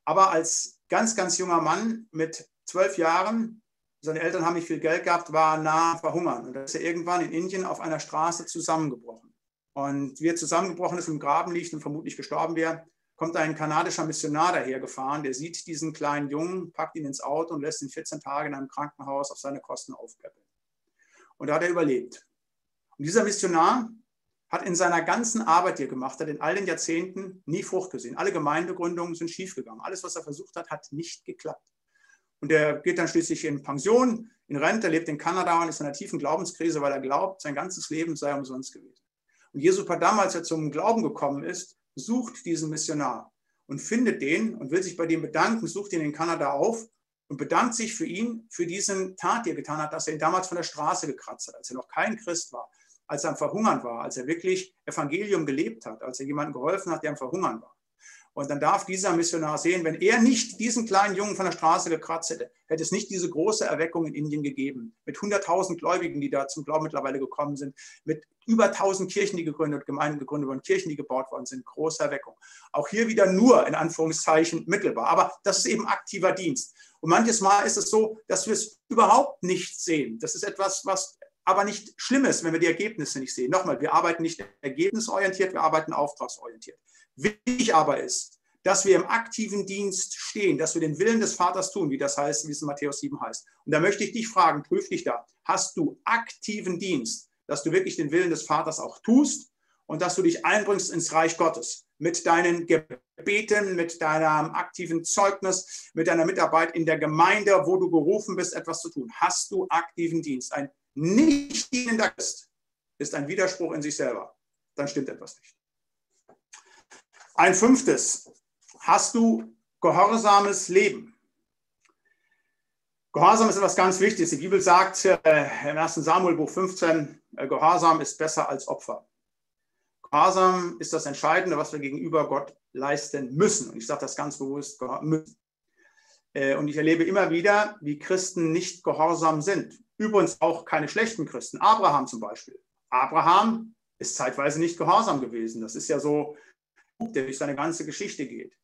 Aber als ganz, ganz junger Mann mit zwölf Jahren, seine Eltern haben nicht viel Geld gehabt, war nah verhungern. Und da ist er irgendwann in Indien auf einer Straße zusammengebrochen. Und wie er zusammengebrochen ist, im Graben liegt und vermutlich gestorben wäre, kommt ein kanadischer Missionar dahergefahren, der sieht diesen kleinen Jungen, packt ihn ins Auto und lässt ihn 14 Tage in einem Krankenhaus auf seine Kosten aufpäppeln. Und da hat er überlebt. Und dieser Missionar hat in seiner ganzen Arbeit, die er gemacht hat, in all den Jahrzehnten nie Frucht gesehen. Alle Gemeindegründungen sind schiefgegangen. Alles, was er versucht hat, hat nicht geklappt. Und er geht dann schließlich in Pension, in Rente, lebt in Kanada und ist in einer tiefen Glaubenskrise, weil er glaubt, sein ganzes Leben sei umsonst gewesen. Und Jesu Padam, als er zum Glauben gekommen ist, sucht diesen Missionar und findet den und will sich bei dem bedanken, sucht ihn in Kanada auf und bedankt sich für ihn, für diesen Tat, die er getan hat, dass er ihn damals von der Straße gekratzt hat, als er noch kein Christ war, als er am Verhungern war, als er wirklich Evangelium gelebt hat, als er jemandem geholfen hat, der am Verhungern war. Und dann darf dieser Missionar sehen, wenn er nicht diesen kleinen Jungen von der Straße gekratzt hätte, hätte es nicht diese große Erweckung in Indien gegeben. Mit 100.000 Gläubigen, die da zum Glauben mittlerweile gekommen sind, mit über 1.000 Kirchen, die gegründet, Gemeinden gegründet wurden, Kirchen, die gebaut worden sind, große Erweckung. Auch hier wieder nur in Anführungszeichen mittelbar. Aber das ist eben aktiver Dienst. Und manches Mal ist es so, dass wir es überhaupt nicht sehen. Das ist etwas, was aber nicht schlimm ist, wenn wir die Ergebnisse nicht sehen. Nochmal, wir arbeiten nicht ergebnisorientiert, wir arbeiten auftragsorientiert. Wichtig aber ist, dass wir im aktiven Dienst stehen, dass wir den Willen des Vaters tun, wie das heißt, wie es in Matthäus 7 heißt. Und da möchte ich dich fragen, prüf dich da. Hast du aktiven Dienst, dass du wirklich den Willen des Vaters auch tust und dass du dich einbringst ins Reich Gottes mit deinen Gebeten, mit deinem aktiven Zeugnis, mit deiner Mitarbeit in der Gemeinde, wo du gerufen bist, etwas zu tun. Hast du aktiven Dienst? Ein nicht dienender Christ ist ein Widerspruch in sich selber. Dann stimmt etwas nicht. Ein fünftes, hast du gehorsames Leben? Gehorsam ist etwas ganz Wichtiges. Die Bibel sagt äh, im 1. Samuel Buch 15, äh, Gehorsam ist besser als Opfer. Gehorsam ist das Entscheidende, was wir gegenüber Gott leisten müssen. Und ich sage das ganz bewusst, müssen. Äh, und ich erlebe immer wieder, wie Christen nicht gehorsam sind. Übrigens auch keine schlechten Christen. Abraham zum Beispiel. Abraham ist zeitweise nicht gehorsam gewesen. Das ist ja so der durch seine ganze Geschichte geht,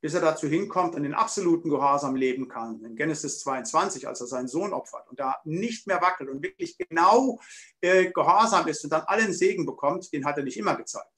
bis er dazu hinkommt und den absoluten Gehorsam leben kann. In Genesis 22, als er seinen Sohn opfert und da nicht mehr wackelt und wirklich genau äh, gehorsam ist und dann allen Segen bekommt, den hat er nicht immer gezeigt.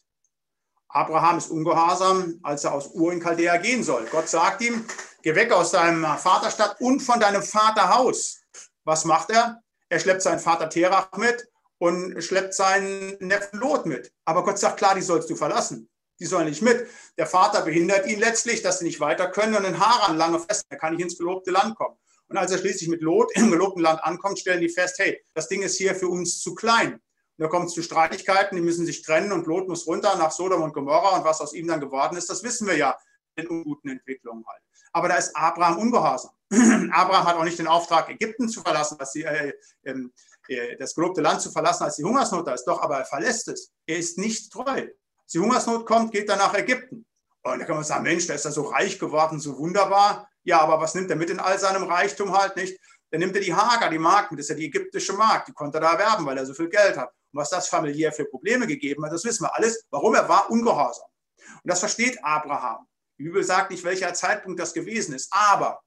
Abraham ist ungehorsam, als er aus Ur in Chaldea gehen soll. Gott sagt ihm, geh weg aus deinem Vaterstadt und von deinem Vaterhaus. Was macht er? Er schleppt seinen Vater Terach mit und schleppt seinen Neffen Lot mit. Aber Gott sagt, klar, die sollst du verlassen. Die sollen nicht mit. Der Vater behindert ihn letztlich, dass sie nicht weiter können und in Haran lange fest. Er kann nicht ins gelobte Land kommen. Und als er schließlich mit Lot im gelobten Land ankommt, stellen die fest, hey, das Ding ist hier für uns zu klein. Und da kommt es zu Streitigkeiten, die müssen sich trennen und Lot muss runter nach Sodom und Gomorra und was aus ihm dann geworden ist, das wissen wir ja in unguten Entwicklungen halt. Aber da ist Abraham ungehorsam. Abraham hat auch nicht den Auftrag, Ägypten zu verlassen, als die, äh, ähm, äh, das gelobte Land zu verlassen, als die Hungersnot da ist. Doch, aber er verlässt es. Er ist nicht treu die Hungersnot kommt, geht er nach Ägypten. Und da kann man sagen, Mensch, der ist ja so reich geworden, so wunderbar. Ja, aber was nimmt er mit in all seinem Reichtum halt nicht? Dann nimmt er die Hager, die Mark mit, das ist ja die ägyptische Mark, die konnte er da erwerben, weil er so viel Geld hat. Und Und was das familiär für Probleme gegeben hat, das wissen wir alles. Warum? Er war ungehorsam. Und das versteht Abraham. Die Bibel sagt nicht, welcher Zeitpunkt das gewesen ist. Aber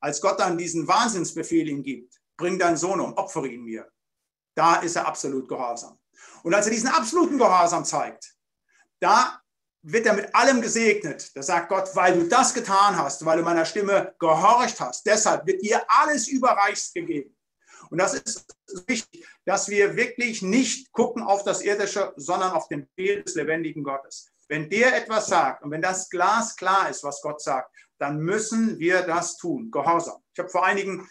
als Gott dann diesen Wahnsinnsbefehl ihm gibt, bring deinen Sohn um, opfere ihn mir, da ist er absolut gehorsam. Und als er diesen absoluten Gehorsam zeigt, da wird er mit allem gesegnet. Da sagt Gott, weil du das getan hast, weil du meiner Stimme gehorcht hast, deshalb wird dir alles überreichst gegeben. Und das ist wichtig, dass wir wirklich nicht gucken auf das Irdische, sondern auf den Bild des lebendigen Gottes. Wenn der etwas sagt und wenn das Glas klar ist, was Gott sagt, dann müssen wir das tun. Gehorsam. Ich habe vor einigen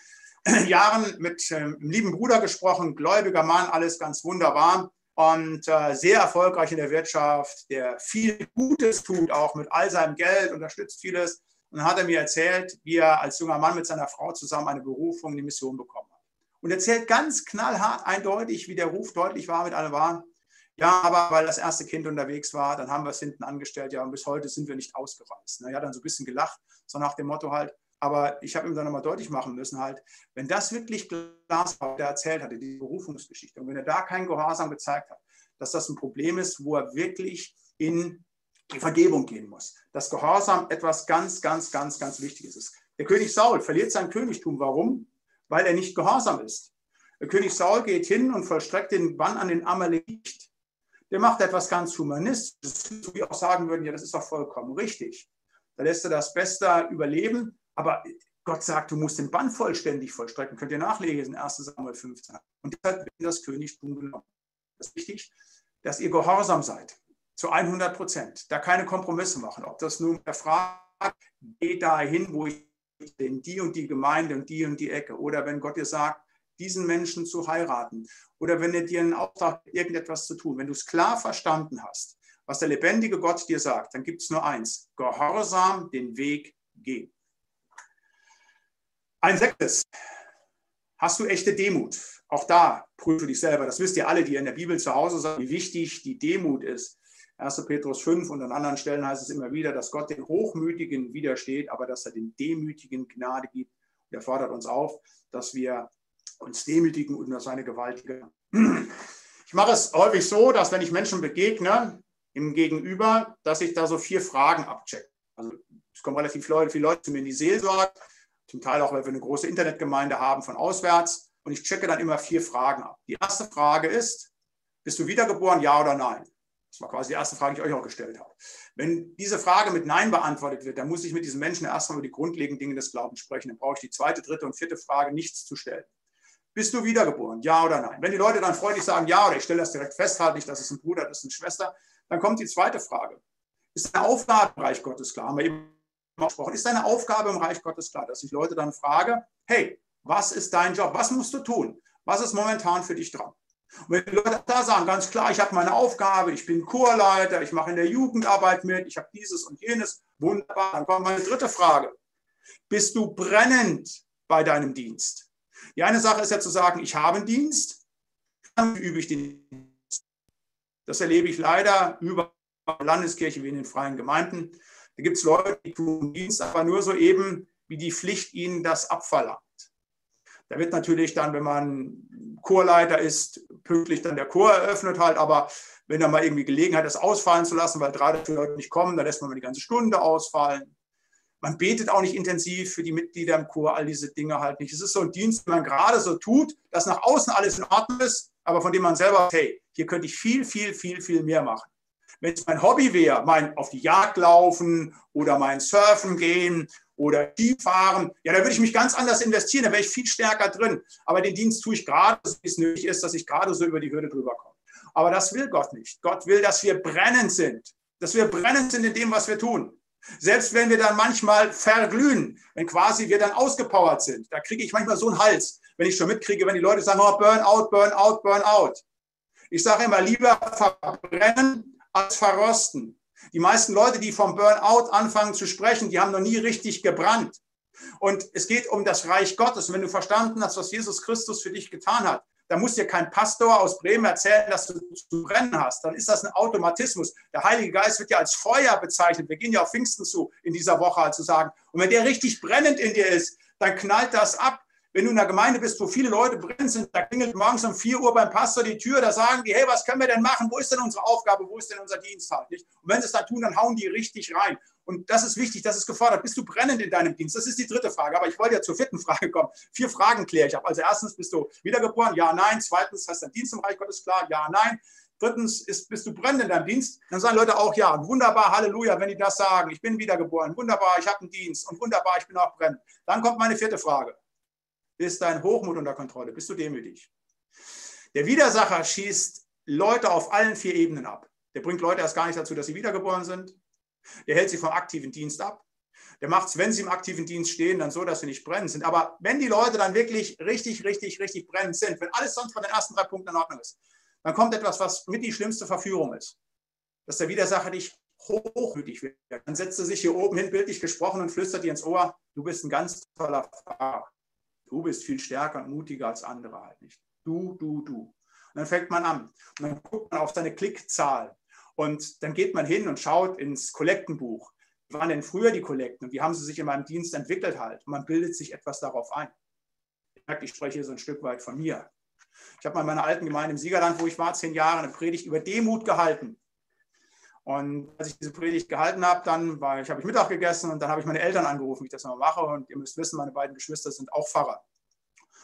Jahren mit ähm, einem lieben Bruder gesprochen, gläubiger Mann, alles ganz wunderbar und äh, sehr erfolgreich in der Wirtschaft, der viel Gutes tut, auch mit all seinem Geld, unterstützt vieles. Und dann hat er mir erzählt, wie er als junger Mann mit seiner Frau zusammen eine Berufung in die Mission bekommen hat. Und erzählt ganz knallhart, eindeutig, wie der Ruf deutlich war mit allem waren. Ja, aber weil das erste Kind unterwegs war, dann haben wir es hinten angestellt, ja, und bis heute sind wir nicht ausgereist. Er hat dann so ein bisschen gelacht, so nach dem Motto halt, aber ich habe ihm dann nochmal deutlich machen müssen, halt, wenn das wirklich Glas der erzählt hatte, die Berufungsgeschichte, und wenn er da keinen Gehorsam gezeigt hat, dass das ein Problem ist, wo er wirklich in die Vergebung gehen muss. Dass Gehorsam etwas ganz, ganz, ganz, ganz Wichtiges ist. Der König Saul verliert sein Königtum. Warum? Weil er nicht gehorsam ist. Der König Saul geht hin und vollstreckt den Bann an den Amalekit. Der macht etwas ganz Humanistisches, wie auch sagen würden, ja, das ist doch vollkommen richtig. Da lässt er das Beste überleben aber Gott sagt, du musst den Bann vollständig vollstrecken. Könnt ihr nachlesen, 1 Samuel 15. Und deshalb wird das Königtum genommen. Das ist wichtig, dass ihr gehorsam seid. Zu 100 Prozent. Da keine Kompromisse machen. Ob das nun der Frage geht dahin, wo ich bin, die und die Gemeinde und die und die Ecke. Oder wenn Gott dir sagt, diesen Menschen zu heiraten. Oder wenn er dir einen Auftrag irgendetwas zu tun. Wenn du es klar verstanden hast, was der lebendige Gott dir sagt, dann gibt es nur eins. Gehorsam den Weg gehen. Ein sechstes. Hast du echte Demut? Auch da prüfe dich selber. Das wisst ihr alle, die in der Bibel zu Hause sind, wie wichtig die Demut ist. 1. Petrus 5 und an anderen Stellen heißt es immer wieder, dass Gott den Hochmütigen widersteht, aber dass er den Demütigen Gnade gibt. er fordert uns auf, dass wir uns demütigen unter seine gewaltige. Ich mache es häufig so, dass wenn ich Menschen begegne, im Gegenüber, dass ich da so vier Fragen abchecke. Also es kommen relativ viele Leute zu mir in die Seelsorge zum Teil auch, weil wir eine große Internetgemeinde haben von auswärts. Und ich checke dann immer vier Fragen ab. Die erste Frage ist, bist du wiedergeboren, ja oder nein? Das war quasi die erste Frage, die ich euch auch gestellt habe. Wenn diese Frage mit Nein beantwortet wird, dann muss ich mit diesen Menschen erstmal über die grundlegenden Dinge des Glaubens sprechen. Dann brauche ich die zweite, dritte und vierte Frage nichts zu stellen. Bist du wiedergeboren? Ja oder nein? Wenn die Leute dann freundlich sagen Ja oder ich stelle das direkt fest, halt nicht, das ist ein Bruder, das ist eine Schwester, dann kommt die zweite Frage. Ist eine Aufgabe Reich Gottes klar? Haben wir eben gesprochen. Ist deine Aufgabe im Reich Gottes klar, dass ich Leute dann frage, hey, was ist dein Job? Was musst du tun? Was ist momentan für dich dran? Und wenn die Leute da sagen, ganz klar, ich habe meine Aufgabe, ich bin Chorleiter, ich mache in der Jugendarbeit mit, ich habe dieses und jenes, wunderbar. Dann kommt meine dritte Frage. Bist du brennend bei deinem Dienst? Die eine Sache ist ja zu sagen, ich habe einen Dienst, dann übe ich den Dienst. Das erlebe ich leider über Landeskirche wie in den freien Gemeinden. Da gibt es Leute, die tun Dienst, aber nur so eben, wie die Pflicht ihnen das abverlangt. Da wird natürlich dann, wenn man Chorleiter ist, pünktlich dann der Chor eröffnet halt, aber wenn er mal irgendwie Gelegenheit ist, ausfallen zu lassen, weil drei dafür Leute nicht kommen, dann lässt man mal die ganze Stunde ausfallen. Man betet auch nicht intensiv für die Mitglieder im Chor, all diese Dinge halt nicht. Es ist so ein Dienst, den man gerade so tut, dass nach außen alles in Ordnung ist, aber von dem man selber, hey, hier könnte ich viel, viel, viel, viel mehr machen. Wenn es mein Hobby wäre, mein auf die Jagd laufen oder mein Surfen gehen oder Skifahren, ja, da würde ich mich ganz anders investieren, da wäre ich viel stärker drin. Aber den Dienst tue ich gerade, wie es nötig ist, dass ich gerade so über die Hürde drüber komme. Aber das will Gott nicht. Gott will, dass wir brennend sind, dass wir brennend sind in dem, was wir tun. Selbst wenn wir dann manchmal verglühen, wenn quasi wir dann ausgepowert sind, da kriege ich manchmal so einen Hals, wenn ich schon mitkriege, wenn die Leute sagen, oh, Burnout, Burnout, Burnout. Ich sage immer, lieber verbrennen als verrosten. Die meisten Leute, die vom Burnout anfangen zu sprechen, die haben noch nie richtig gebrannt. Und es geht um das Reich Gottes. Und wenn du verstanden hast, was Jesus Christus für dich getan hat, dann muss dir kein Pastor aus Bremen erzählen, dass du zu brennen hast. Dann ist das ein Automatismus. Der Heilige Geist wird ja als Feuer bezeichnet. Wir gehen ja auf Pfingsten zu in dieser Woche, also sagen. Und wenn der richtig brennend in dir ist, dann knallt das ab Wenn du in einer Gemeinde bist, wo viele Leute drin sind, da klingelt morgens um 4 Uhr beim Pastor die Tür, da sagen die, hey, was können wir denn machen? Wo ist denn unsere Aufgabe? Wo ist denn unser Dienst halt? Nicht? Und wenn sie es dann tun, dann hauen die richtig rein. Und das ist wichtig, das ist gefordert. Bist du brennend in deinem Dienst? Das ist die dritte Frage. Aber ich wollte ja zur vierten Frage kommen. Vier Fragen kläre ich ab. Also erstens, bist du wiedergeboren? Ja, nein. Zweitens, hast du einen Dienst im Reich Gottes? Klar. Ja, nein. Drittens, ist, bist du brennend in deinem Dienst? Dann sagen Leute auch ja. Wunderbar, Halleluja, wenn die das sagen. Ich bin wiedergeboren. Wunderbar, ich habe einen Dienst. Und wunderbar, ich bin auch brennend. Dann kommt meine vierte Frage. Ist dein Hochmut unter Kontrolle? Bist du demütig? Der Widersacher schießt Leute auf allen vier Ebenen ab. Der bringt Leute erst gar nicht dazu, dass sie wiedergeboren sind. Der hält sie vom aktiven Dienst ab. Der macht es, wenn sie im aktiven Dienst stehen, dann so, dass sie nicht brennend sind. Aber wenn die Leute dann wirklich richtig, richtig, richtig brennend sind, wenn alles sonst von den ersten drei Punkten in Ordnung ist, dann kommt etwas, was mit die schlimmste Verführung ist. Dass der Widersacher dich hochmütig wird. Dann setzt er sich hier oben hin, bildlich gesprochen, und flüstert dir ins Ohr, du bist ein ganz toller Fahrer. Du bist viel stärker und mutiger als andere halt nicht. Du, du, du. Und dann fängt man an. Und dann guckt man auf seine Klickzahl. Und dann geht man hin und schaut ins Kollektenbuch. Wie waren denn früher die Kollekten und wie haben sie sich in meinem Dienst entwickelt halt? Und man bildet sich etwas darauf ein. Ich merke, ich spreche hier so ein Stück weit von mir. Ich habe mal in meiner alten Gemeinde im Siegerland, wo ich war, zehn Jahre, eine Predigt über Demut gehalten. Und als ich diese Predigt gehalten habe, dann war ich, habe ich Mittag gegessen und dann habe ich meine Eltern angerufen, wie ich das mal mache. Und ihr müsst wissen, meine beiden Geschwister sind auch Pfarrer.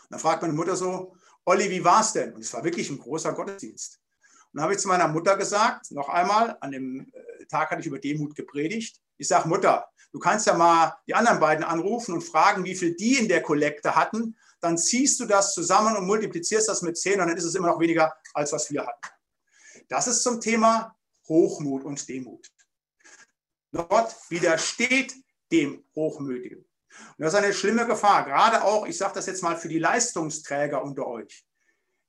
Und dann fragt meine Mutter so, Olli, wie war es denn? Und es war wirklich ein großer Gottesdienst. Und dann habe ich zu meiner Mutter gesagt, noch einmal, an dem äh, Tag hatte ich über Demut gepredigt. Ich sage, Mutter, du kannst ja mal die anderen beiden anrufen und fragen, wie viel die in der Kollekte hatten. Dann ziehst du das zusammen und multiplizierst das mit 10 und dann ist es immer noch weniger, als was wir hatten. Das ist zum Thema Hochmut und Demut. Dort widersteht dem Hochmütigen. Und das ist eine schlimme Gefahr, gerade auch, ich sage das jetzt mal für die Leistungsträger unter euch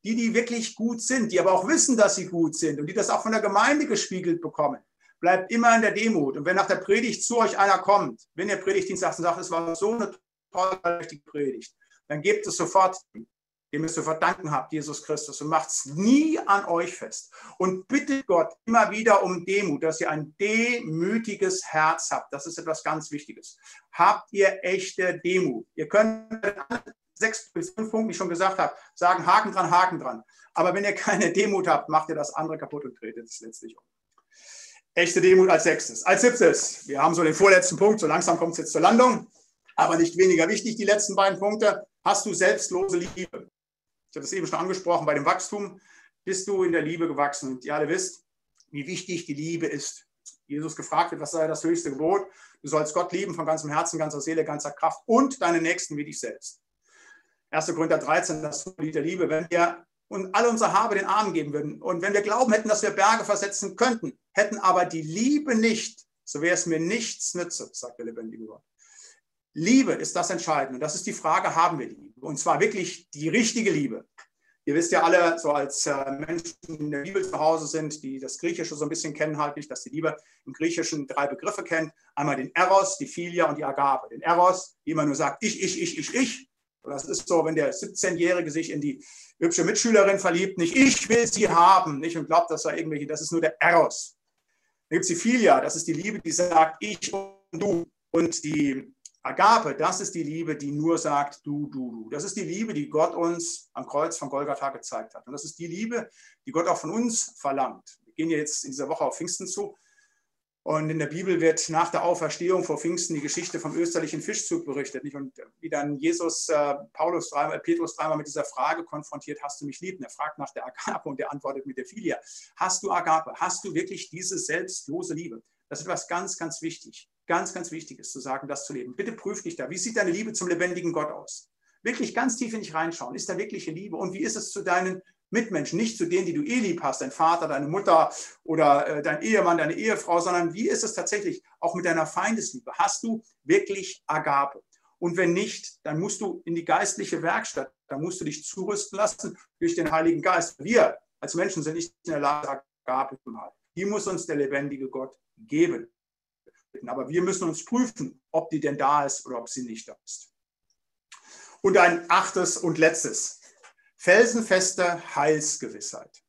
die, die wirklich gut sind, die aber auch wissen, dass sie gut sind und die das auch von der Gemeinde gespiegelt bekommen. Bleibt immer in der Demut. Und wenn nach der Predigt zu euch einer kommt, wenn ihr Predigtdienst sagt und sagt, es war so eine tolle Predigt, dann gebt es sofort, dem ihr zu verdanken habt, Jesus Christus, und macht es nie an euch fest. Und bittet Gott immer wieder um Demut, dass ihr ein demütiges Herz habt. Das ist etwas ganz Wichtiges. Habt ihr echte Demut. Ihr könnt sechs bis fünf Punkten, die ich schon gesagt habe, sagen Haken dran, Haken dran. Aber wenn ihr keine Demut habt, macht ihr das andere kaputt und tretet es letztlich um. Echte Demut als sechstes. Als siebtes, wir haben so den vorletzten Punkt, so langsam kommt es jetzt zur Landung, aber nicht weniger wichtig, die letzten beiden Punkte. Hast du selbstlose Liebe? Ich habe das eben schon angesprochen, bei dem Wachstum bist du in der Liebe gewachsen. Und ihr alle wisst, wie wichtig die Liebe ist. Jesus gefragt wird, was sei das höchste Gebot? Du sollst Gott lieben von ganzem Herzen, ganzer Seele, ganzer Kraft und deinen Nächsten wie dich selbst. 1. Korinther 13, das Lied der Liebe, wenn wir und alle unsere Habe den Armen geben würden und wenn wir glauben hätten, dass wir Berge versetzen könnten, hätten aber die Liebe nicht, so wäre es mir nichts nütze, sagt der lebendige Gott. Liebe ist das Entscheidende. Und das ist die Frage, haben wir Liebe? Und zwar wirklich die richtige Liebe. Ihr wisst ja alle, so als äh, Menschen in der Bibel zu Hause sind, die das Griechische so ein bisschen kennen, halt nicht, dass die Liebe im Griechischen drei Begriffe kennt. Einmal den Eros, die Philia und die Agape. Den Eros, die immer nur sagt, ich, ich, ich, ich, ich. Das ist so, wenn der 17-Jährige sich in die hübsche Mitschülerin verliebt, nicht ich will sie haben, nicht und glaubt, das sei irgendwelche, das ist nur der Eros. Dann gibt es die Philia, das ist die Liebe, die sagt ich und du. Und die Agape, das ist die Liebe, die nur sagt du, du, du. Das ist die Liebe, die Gott uns am Kreuz von Golgatha gezeigt hat. Und das ist die Liebe, die Gott auch von uns verlangt. Wir gehen jetzt in dieser Woche auf Pfingsten zu. Und in der Bibel wird nach der Auferstehung vor Pfingsten die Geschichte vom österlichen Fischzug berichtet. Nicht? Und wie dann Jesus, äh, Paulus dreimal, äh, Petrus dreimal mit dieser Frage konfrontiert, hast du mich lieb? Und er fragt nach der Agape und der antwortet mit der Filia. Hast du Agape? Hast du wirklich diese selbstlose Liebe? Das ist etwas ganz, ganz wichtig. Ganz, ganz wichtig ist zu sagen, das zu leben. Bitte prüf dich da. Wie sieht deine Liebe zum lebendigen Gott aus? Wirklich ganz tief in dich reinschauen. Ist da wirkliche Liebe? Und wie ist es zu deinen Mitmenschen, nicht zu denen, die du eh lieb hast, dein Vater, deine Mutter oder äh, dein Ehemann, deine Ehefrau, sondern wie ist es tatsächlich auch mit deiner Feindesliebe? Hast du wirklich Agape? Und wenn nicht, dann musst du in die geistliche Werkstatt, dann musst du dich zurüsten lassen durch den Heiligen Geist. Wir als Menschen sind nicht in der Lage, Agape zu haben. Die muss uns der lebendige Gott geben. Aber wir müssen uns prüfen, ob die denn da ist oder ob sie nicht da ist. Und ein achtes und letztes felsenfeste Heilsgewissheit.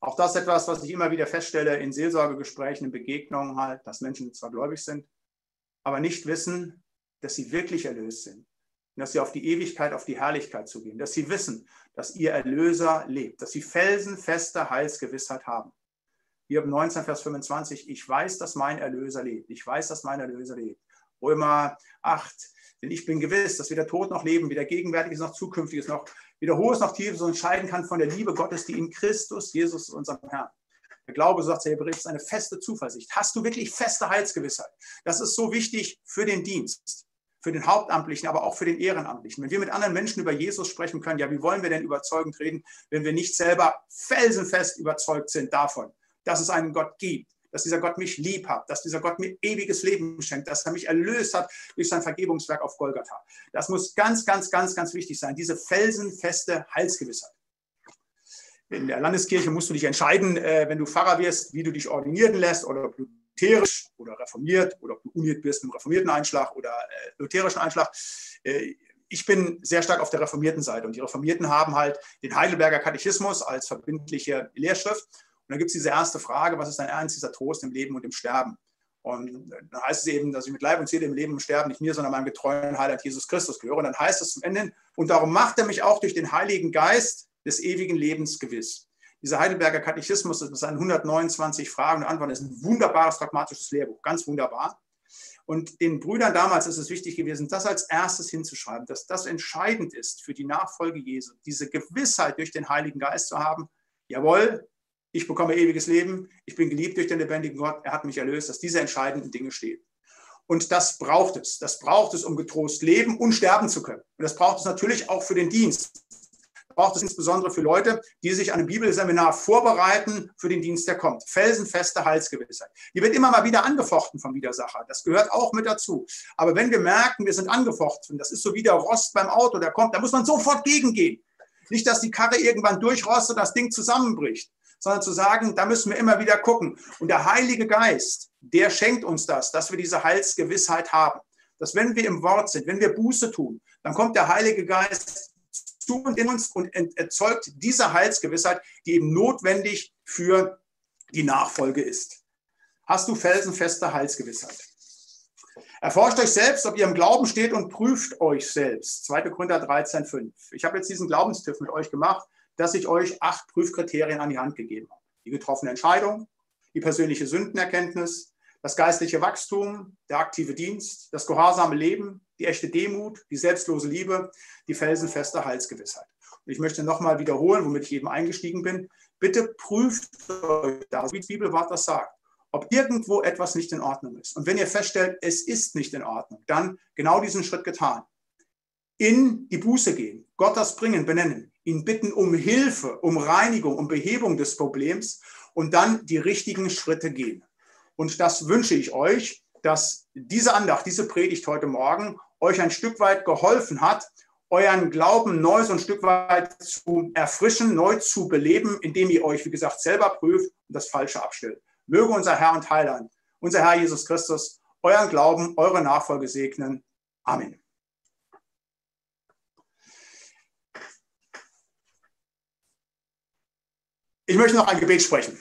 Auch das ist etwas, was ich immer wieder feststelle in Seelsorgegesprächen, in Begegnungen halt, dass Menschen zwar gläubig sind, aber nicht wissen, dass sie wirklich erlöst sind. dass sie auf die Ewigkeit, auf die Herrlichkeit zugehen, dass sie wissen, dass ihr Erlöser lebt, dass sie felsenfeste Heilsgewissheit haben. Im 19, Vers 25, ich weiß, dass mein Erlöser lebt. Ich weiß, dass mein Erlöser lebt. Römer 8, denn ich bin gewiss, dass weder Tod noch Leben, weder Gegenwärtiges noch Zukünftiges, noch weder Hohes noch Tiefes unterscheiden kann von der Liebe Gottes, die in Christus Jesus, unserem Herrn. Der Glaube, sagt der Hebräer, ist eine feste Zuversicht. Hast du wirklich feste Heilsgewissheit? Das ist so wichtig für den Dienst, für den Hauptamtlichen, aber auch für den Ehrenamtlichen. Wenn wir mit anderen Menschen über Jesus sprechen können, ja, wie wollen wir denn überzeugend reden, wenn wir nicht selber felsenfest überzeugt sind davon, dass es einen Gott gibt, dass dieser Gott mich lieb hat, dass dieser Gott mir ewiges Leben schenkt, dass er mich erlöst hat durch sein Vergebungswerk auf Golgatha. Das muss ganz, ganz, ganz, ganz wichtig sein, diese felsenfeste Heilsgewissheit. In der Landeskirche musst du dich entscheiden, äh, wenn du Pfarrer wirst, wie du dich ordinieren lässt oder ob du lutherisch oder reformiert oder ob du uniert bist mit einem reformierten Einschlag oder äh, lutherischen Einschlag. Äh, ich bin sehr stark auf der reformierten Seite und die Reformierten haben halt den Heidelberger Katechismus als verbindliche Lehrschrift und dann gibt es diese erste Frage, was ist dein einziger Trost im Leben und im Sterben? Und dann heißt es eben, dass ich mit Leib und Seele im Leben und Sterben nicht mir, sondern meinem getreuen Heiland Jesus Christus gehöre. Und dann heißt es zum Ende, und darum macht er mich auch durch den Heiligen Geist des ewigen Lebens gewiss. Dieser Heidelberger Katechismus, das sind 129 Fragen und Antworten, ist ein wunderbares pragmatisches Lehrbuch, ganz wunderbar. Und den Brüdern damals ist es wichtig gewesen, das als erstes hinzuschreiben, dass das entscheidend ist für die Nachfolge Jesu, diese Gewissheit durch den Heiligen Geist zu haben. Jawohl, ich bekomme ewiges Leben, ich bin geliebt durch den lebendigen Gott, er hat mich erlöst, dass diese entscheidenden Dinge stehen. Und das braucht es. Das braucht es, um getrost leben und sterben zu können. Und das braucht es natürlich auch für den Dienst. Das braucht es insbesondere für Leute, die sich an einem Bibelseminar vorbereiten für den Dienst, der kommt. Felsenfeste Heilsgewissheit. Die wird immer mal wieder angefochten vom Widersacher. Das gehört auch mit dazu. Aber wenn wir merken, wir sind angefochten, das ist so wie der Rost beim Auto, der kommt, da muss man sofort gegengehen. Nicht, dass die Karre irgendwann durchrostet, das Ding zusammenbricht sondern zu sagen, da müssen wir immer wieder gucken. Und der Heilige Geist, der schenkt uns das, dass wir diese Heilsgewissheit haben. Dass wenn wir im Wort sind, wenn wir Buße tun, dann kommt der Heilige Geist zu uns und erzeugt diese Heilsgewissheit, die eben notwendig für die Nachfolge ist. Hast du felsenfeste Heilsgewissheit? Erforscht euch selbst, ob ihr im Glauben steht und prüft euch selbst. 2. Korinther 13,5. Ich habe jetzt diesen Glaubenstipp mit euch gemacht dass ich euch acht Prüfkriterien an die Hand gegeben habe. Die getroffene Entscheidung, die persönliche Sündenerkenntnis, das geistliche Wachstum, der aktive Dienst, das gehorsame Leben, die echte Demut, die selbstlose Liebe, die felsenfeste Heilsgewissheit. Und ich möchte nochmal wiederholen, womit ich eben eingestiegen bin. Bitte prüft euch das, wie das Bibelwort das sagt, ob irgendwo etwas nicht in Ordnung ist. Und wenn ihr feststellt, es ist nicht in Ordnung, dann genau diesen Schritt getan. In die Buße gehen, Gott das bringen, benennen, ihn bitten um Hilfe, um Reinigung, um Behebung des Problems und dann die richtigen Schritte gehen. Und das wünsche ich euch, dass diese Andacht, diese Predigt heute Morgen euch ein Stück weit geholfen hat, euren Glauben neu so ein Stück weit zu erfrischen, neu zu beleben, indem ihr euch, wie gesagt, selber prüft und das Falsche abstellt. Möge unser Herr und Heiland, unser Herr Jesus Christus, euren Glauben, eure Nachfolge segnen. Amen. Ich möchte noch ein Gebet sprechen.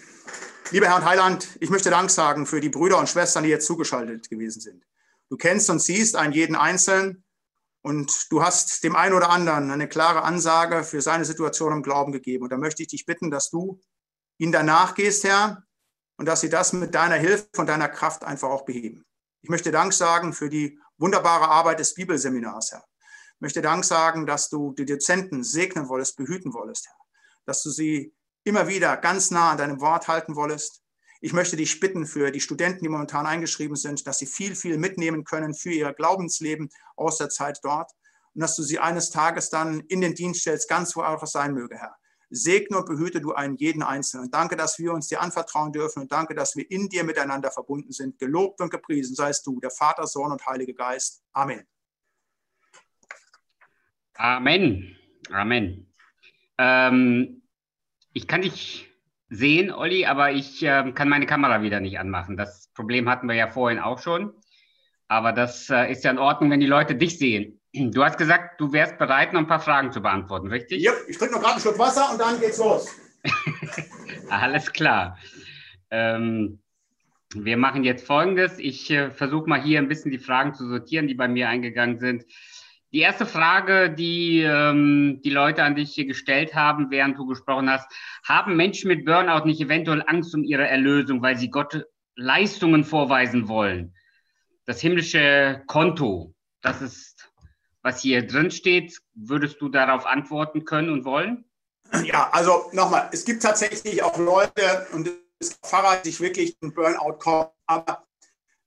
Lieber Herr Heiland, ich möchte Dank sagen für die Brüder und Schwestern, die jetzt zugeschaltet gewesen sind. Du kennst und siehst einen jeden Einzelnen und du hast dem einen oder anderen eine klare Ansage für seine Situation im Glauben gegeben. Und da möchte ich dich bitten, dass du ihnen danach gehst, Herr, und dass sie das mit deiner Hilfe und deiner Kraft einfach auch beheben. Ich möchte Dank sagen für die wunderbare Arbeit des Bibelseminars, Herr. Ich möchte Dank sagen, dass du die Dozenten segnen wolltest, behüten wolltest, Herr. Dass du sie immer wieder ganz nah an deinem Wort halten wolltest. Ich möchte dich bitten für die Studenten, die momentan eingeschrieben sind, dass sie viel, viel mitnehmen können für ihr Glaubensleben aus der Zeit dort und dass du sie eines Tages dann in den Dienst stellst, ganz wo auch sein möge, Herr. Segne und behüte du einen jeden Einzelnen. Danke, dass wir uns dir anvertrauen dürfen und danke, dass wir in dir miteinander verbunden sind. Gelobt und gepriesen seist du, der Vater, Sohn und Heilige Geist. Amen. Amen. Amen. Ähm, ich kann dich sehen, Olli, aber ich äh, kann meine Kamera wieder nicht anmachen. Das Problem hatten wir ja vorhin auch schon. Aber das äh, ist ja in Ordnung, wenn die Leute dich sehen. Du hast gesagt, du wärst bereit, noch ein paar Fragen zu beantworten, richtig? Ja, ich trinke noch gerade einen Schluck Wasser und dann geht's los. Alles klar. Ähm, wir machen jetzt Folgendes. Ich äh, versuche mal hier ein bisschen die Fragen zu sortieren, die bei mir eingegangen sind. Die erste Frage, die ähm, die Leute an dich gestellt haben, während du gesprochen hast, haben Menschen mit Burnout nicht eventuell Angst um ihre Erlösung, weil sie Gott Leistungen vorweisen wollen? Das himmlische Konto, das ist, was hier drin steht. Würdest du darauf antworten können und wollen? Ja, also nochmal, es gibt tatsächlich auch Leute und es Pfarrer, die sich wirklich in Burnout kommen. Aber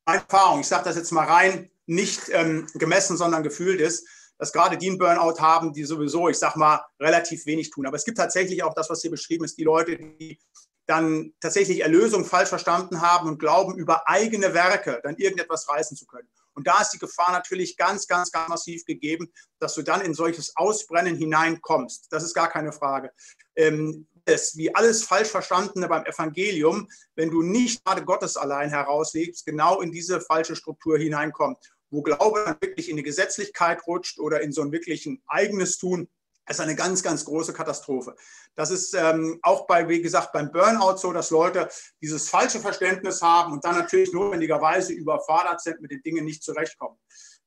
meine Erfahrung, ich sage das jetzt mal rein, nicht ähm, gemessen, sondern gefühlt ist, dass gerade die einen Burnout haben, die sowieso, ich sage mal, relativ wenig tun. Aber es gibt tatsächlich auch das, was hier beschrieben ist, die Leute, die dann tatsächlich Erlösung falsch verstanden haben und glauben, über eigene Werke dann irgendetwas reißen zu können. Und da ist die Gefahr natürlich ganz, ganz, ganz massiv gegeben, dass du dann in solches Ausbrennen hineinkommst. Das ist gar keine Frage. Ähm, es, wie alles falsch Verstandene beim Evangelium, wenn du nicht gerade Gottes allein herauslegst, genau in diese falsche Struktur hineinkommt, wo Glaube dann wirklich in die Gesetzlichkeit rutscht oder in so ein wirklichen eigenes Tun, ist eine ganz, ganz große Katastrophe. Das ist ähm, auch bei, wie gesagt, beim Burnout so, dass Leute dieses falsche Verständnis haben und dann natürlich notwendigerweise überfordert sind, mit den Dingen nicht zurechtkommen.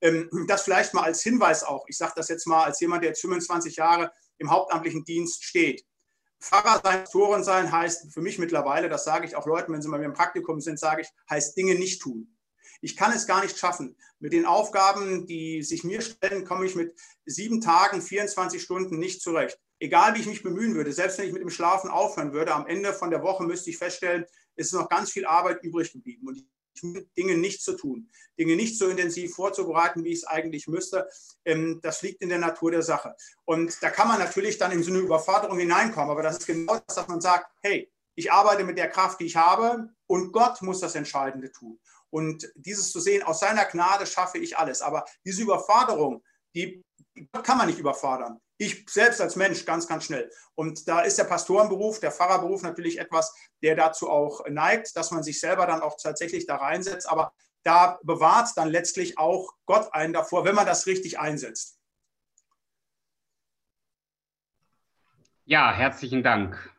Ähm, das vielleicht mal als Hinweis auch. Ich sage das jetzt mal als jemand, der jetzt 25 Jahre im hauptamtlichen Dienst steht. Pfarrer sein, Pastoren sein heißt für mich mittlerweile, das sage ich auch Leuten, wenn sie mal im Praktikum sind, sage ich, heißt Dinge nicht tun. Ich kann es gar nicht schaffen. Mit den Aufgaben, die sich mir stellen, komme ich mit sieben Tagen, 24 Stunden nicht zurecht. Egal, wie ich mich bemühen würde, selbst wenn ich mit dem Schlafen aufhören würde, am Ende von der Woche müsste ich feststellen, es ist noch ganz viel Arbeit übrig geblieben. Und Dinge nicht zu tun, Dinge nicht so intensiv vorzubereiten, wie ich es eigentlich müsste. Ähm, das liegt in der Natur der Sache. Und da kann man natürlich dann in so eine Überforderung hineinkommen. Aber das ist genau das, dass man sagt, hey, ich arbeite mit der Kraft, die ich habe und Gott muss das Entscheidende tun. Und dieses zu sehen, aus seiner Gnade schaffe ich alles. Aber diese Überforderung, die kann man nicht überfordern. Ich selbst als Mensch ganz, ganz schnell. Und da ist der Pastorenberuf, der Pfarrerberuf natürlich etwas, der dazu auch neigt, dass man sich selber dann auch tatsächlich da reinsetzt. Aber da bewahrt dann letztlich auch Gott einen davor, wenn man das richtig einsetzt. Ja, herzlichen Dank.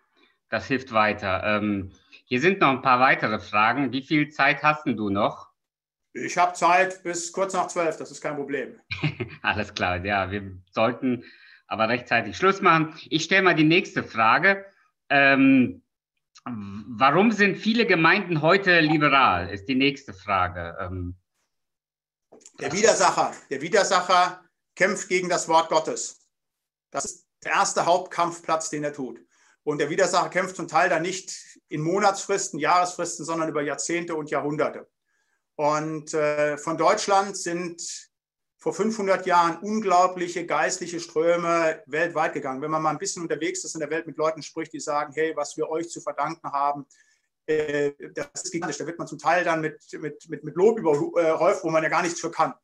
Das hilft weiter. Ähm, hier sind noch ein paar weitere Fragen. Wie viel Zeit hast du noch? Ich habe Zeit bis kurz nach zwölf, das ist kein Problem. Alles klar, ja, wir sollten aber rechtzeitig Schluss machen. Ich stelle mal die nächste Frage. Ähm, warum sind viele Gemeinden heute liberal? Ist die nächste Frage. Ähm, der Widersacher, der Widersacher kämpft gegen das Wort Gottes. Das ist der erste Hauptkampfplatz, den er tut. Und der Widersacher kämpft zum Teil dann nicht in Monatsfristen, Jahresfristen, sondern über Jahrzehnte und Jahrhunderte. Und äh, von Deutschland sind vor 500 Jahren unglaubliche geistliche Ströme weltweit gegangen. Wenn man mal ein bisschen unterwegs ist in der Welt mit Leuten spricht, die sagen, hey, was wir euch zu verdanken haben, äh, das ist gigantisch. Da wird man zum Teil dann mit, mit, mit, mit Lob überhäuft, wo man ja gar nichts für kann.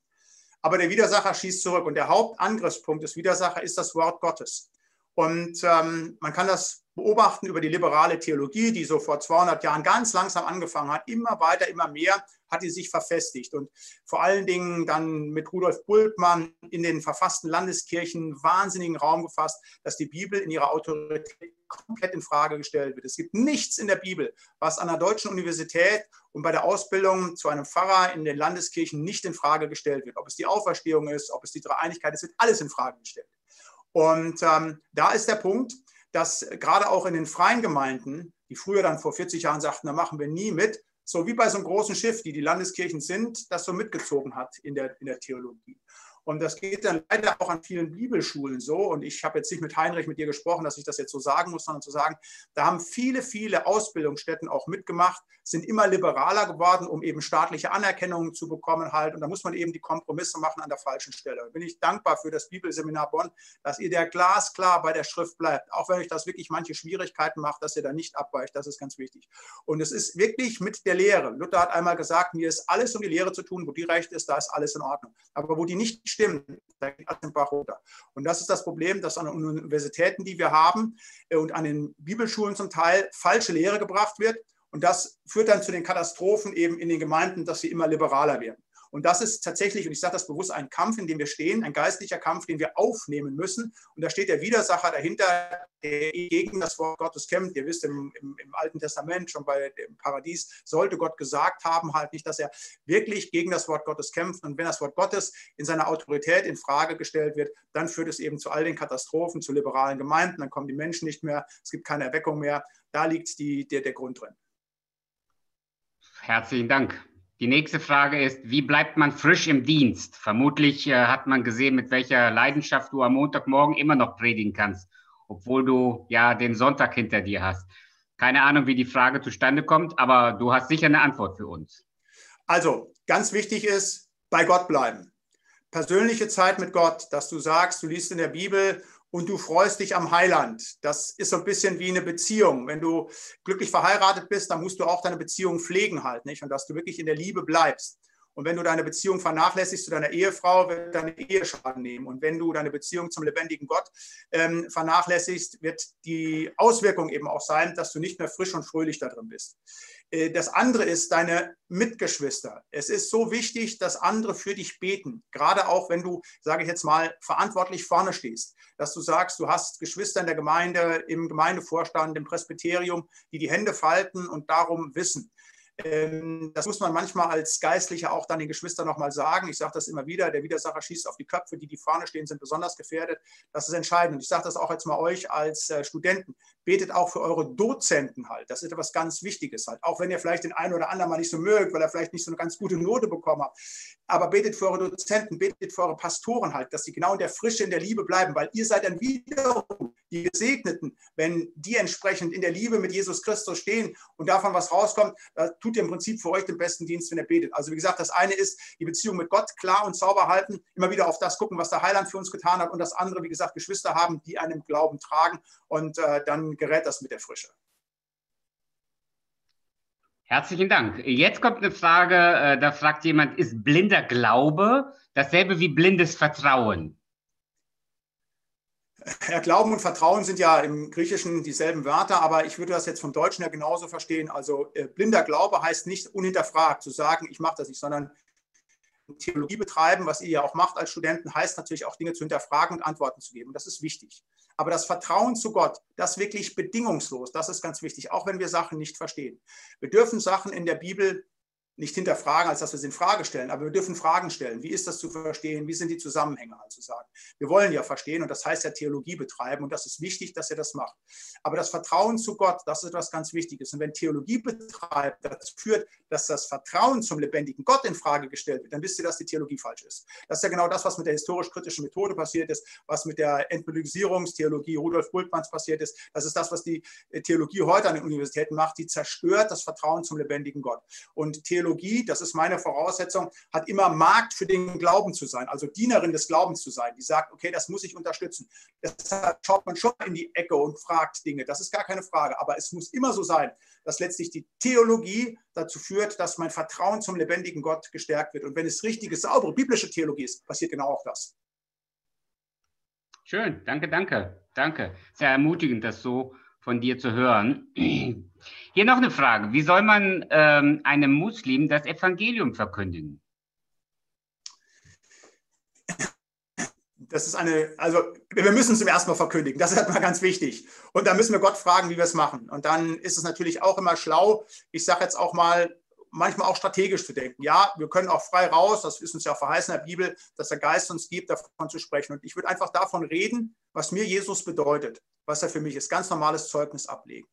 Aber der Widersacher schießt zurück. Und der Hauptangriffspunkt des Widersachers ist das Wort Gottes. Und ähm, man kann das beobachten über die liberale Theologie, die so vor 200 Jahren ganz langsam angefangen hat, immer weiter, immer mehr hat die sich verfestigt und vor allen Dingen dann mit Rudolf Bultmann in den verfassten Landeskirchen wahnsinnigen Raum gefasst, dass die Bibel in ihrer Autorität komplett in Frage gestellt wird. Es gibt nichts in der Bibel, was an der deutschen Universität und bei der Ausbildung zu einem Pfarrer in den Landeskirchen nicht in Frage gestellt wird. Ob es die Auferstehung ist, ob es die Dreieinigkeit ist, wird alles in Frage gestellt. Und ähm, da ist der Punkt, dass gerade auch in den freien Gemeinden, die früher dann vor 40 Jahren sagten, da machen wir nie mit, so wie bei so einem großen Schiff, die die Landeskirchen sind, das so mitgezogen hat in der, in der Theologie. Und das geht dann leider auch an vielen Bibelschulen so. Und ich habe jetzt nicht mit Heinrich mit dir gesprochen, dass ich das jetzt so sagen muss, sondern zu sagen, da haben viele, viele Ausbildungsstätten auch mitgemacht, sind immer liberaler geworden, um eben staatliche Anerkennung zu bekommen halt. Und da muss man eben die Kompromisse machen an der falschen Stelle. Da bin ich dankbar für das Bibelseminar Bonn, dass ihr der glasklar bei der Schrift bleibt. Auch wenn euch das wirklich manche Schwierigkeiten macht, dass ihr da nicht abweicht. Das ist ganz wichtig. Und es ist wirklich mit der Lehre. Luther hat einmal gesagt, mir ist alles um die Lehre zu tun, wo die recht ist, da ist alles in Ordnung. Aber wo die nicht stimmen, da geht alles den runter. Und das ist das Problem, dass an den Universitäten, die wir haben äh, und an den Bibelschulen zum Teil falsche Lehre gebracht wird. Und das führt dann zu den Katastrophen eben in den Gemeinden, dass sie immer liberaler werden. Und das ist tatsächlich, und ich sage das bewusst, ein Kampf, in dem wir stehen, ein geistlicher Kampf, den wir aufnehmen müssen. Und da steht der Widersacher dahinter, der gegen das Wort Gottes kämpft. Ihr wisst, im, im, im Alten Testament, schon bei dem Paradies, sollte Gott gesagt haben, halt nicht, dass er wirklich gegen das Wort Gottes kämpft. Und wenn das Wort Gottes in seiner Autorität in Frage gestellt wird, dann führt es eben zu all den Katastrophen, zu liberalen Gemeinden, dann kommen die Menschen nicht mehr, es gibt keine Erweckung mehr. Da liegt die, der, der Grund drin. Herzlichen Dank. Die nächste Frage ist, wie bleibt man frisch im Dienst? Vermutlich äh, hat man gesehen, mit welcher Leidenschaft du am Montagmorgen immer noch predigen kannst, obwohl du ja den Sonntag hinter dir hast. Keine Ahnung, wie die Frage zustande kommt, aber du hast sicher eine Antwort für uns. Also, ganz wichtig ist, bei Gott bleiben. Persönliche Zeit mit Gott, dass du sagst, du liest in der Bibel und du freust dich am Heiland. Das ist so ein bisschen wie eine Beziehung. Wenn du glücklich verheiratet bist, dann musst du auch deine Beziehung pflegen halt, nicht? Und dass du wirklich in der Liebe bleibst. Und wenn du deine Beziehung vernachlässigst zu deiner Ehefrau, wird deine Ehe Schaden nehmen. Und wenn du deine Beziehung zum lebendigen Gott ähm, vernachlässigst, wird die Auswirkung eben auch sein, dass du nicht mehr frisch und fröhlich da drin bist. Äh, das andere ist deine Mitgeschwister. Es ist so wichtig, dass andere für dich beten. Gerade auch, wenn du, sage ich jetzt mal, verantwortlich vorne stehst. Dass du sagst, du hast Geschwister in der Gemeinde, im Gemeindevorstand, im Presbyterium, die die Hände falten und darum wissen. Ähm, das muss man manchmal als Geistlicher auch dann den Geschwistern nochmal sagen. Ich sage das immer wieder, der Widersacher schießt auf die Köpfe, die die vorne stehen, sind besonders gefährdet. Das ist entscheidend. Und ich sage das auch jetzt mal euch als äh, Studenten. Betet auch für eure Dozenten halt. Das ist etwas ganz Wichtiges halt. Auch wenn ihr vielleicht den einen oder anderen mal nicht so mögt, weil er vielleicht nicht so eine ganz gute Note bekommen hat. Aber betet für eure Dozenten, betet für eure Pastoren halt, dass sie genau in der Frische, in der Liebe bleiben, weil ihr seid dann wiederum die Gesegneten, wenn die entsprechend in der Liebe mit Jesus Christus stehen und davon was rauskommt, tut ihr im Prinzip für euch den besten Dienst, wenn ihr betet. Also wie gesagt, das eine ist die Beziehung mit Gott klar und sauber halten, immer wieder auf das gucken, was der Heiland für uns getan hat und das andere, wie gesagt, Geschwister haben, die einem Glauben tragen und äh, dann gerät das mit der Frische. Herzlichen Dank. Jetzt kommt eine Frage, äh, da fragt jemand, ist blinder Glaube dasselbe wie blindes Vertrauen? Ja, Glauben und Vertrauen sind ja im Griechischen dieselben Wörter, aber ich würde das jetzt vom Deutschen her genauso verstehen. Also äh, blinder Glaube heißt nicht unhinterfragt zu sagen, ich mache das nicht, sondern Theologie betreiben, was ihr ja auch macht als Studenten, heißt natürlich auch Dinge zu hinterfragen und Antworten zu geben. Das ist wichtig. Aber das Vertrauen zu Gott, das wirklich bedingungslos, das ist ganz wichtig, auch wenn wir Sachen nicht verstehen. Wir dürfen Sachen in der Bibel nicht hinterfragen, als dass wir sie in Frage stellen, aber wir dürfen Fragen stellen. Wie ist das zu verstehen? Wie sind die Zusammenhänge zu sagen? Wir wollen ja verstehen und das heißt ja Theologie betreiben und das ist wichtig, dass ihr das macht. Aber das Vertrauen zu Gott, das ist etwas ganz Wichtiges. Und wenn Theologie betreibt dazu führt, dass das Vertrauen zum lebendigen Gott in Frage gestellt wird, dann wisst ihr, dass die Theologie falsch ist. Das ist ja genau das, was mit der historisch-kritischen Methode passiert ist, was mit der Entmythologisierungstheologie Rudolf Bultmanns passiert ist. Das ist das, was die Theologie heute an den Universitäten macht. Die zerstört das Vertrauen zum lebendigen Gott. Und Theologie Theologie, das ist meine Voraussetzung, hat immer Markt für den Glauben zu sein, also Dienerin des Glaubens zu sein, die sagt, okay, das muss ich unterstützen. Deshalb schaut man schon in die Ecke und fragt Dinge, das ist gar keine Frage, aber es muss immer so sein, dass letztlich die Theologie dazu führt, dass mein Vertrauen zum lebendigen Gott gestärkt wird. Und wenn es richtige, saubere biblische Theologie ist, passiert genau auch das. Schön, danke, danke, danke. Sehr ermutigend, das so von dir zu hören. Hier noch eine Frage. Wie soll man ähm, einem Muslim das Evangelium verkündigen? Das ist eine, also wir müssen es zum ersten Mal verkündigen. Das ist halt mal ganz wichtig. Und da müssen wir Gott fragen, wie wir es machen. Und dann ist es natürlich auch immer schlau. Ich sage jetzt auch mal, manchmal auch strategisch zu denken. Ja, wir können auch frei raus, das ist uns ja verheißen in der Bibel, dass der Geist uns gibt, davon zu sprechen. Und ich würde einfach davon reden, was mir Jesus bedeutet, was er für mich ist. Ganz normales Zeugnis ablegen.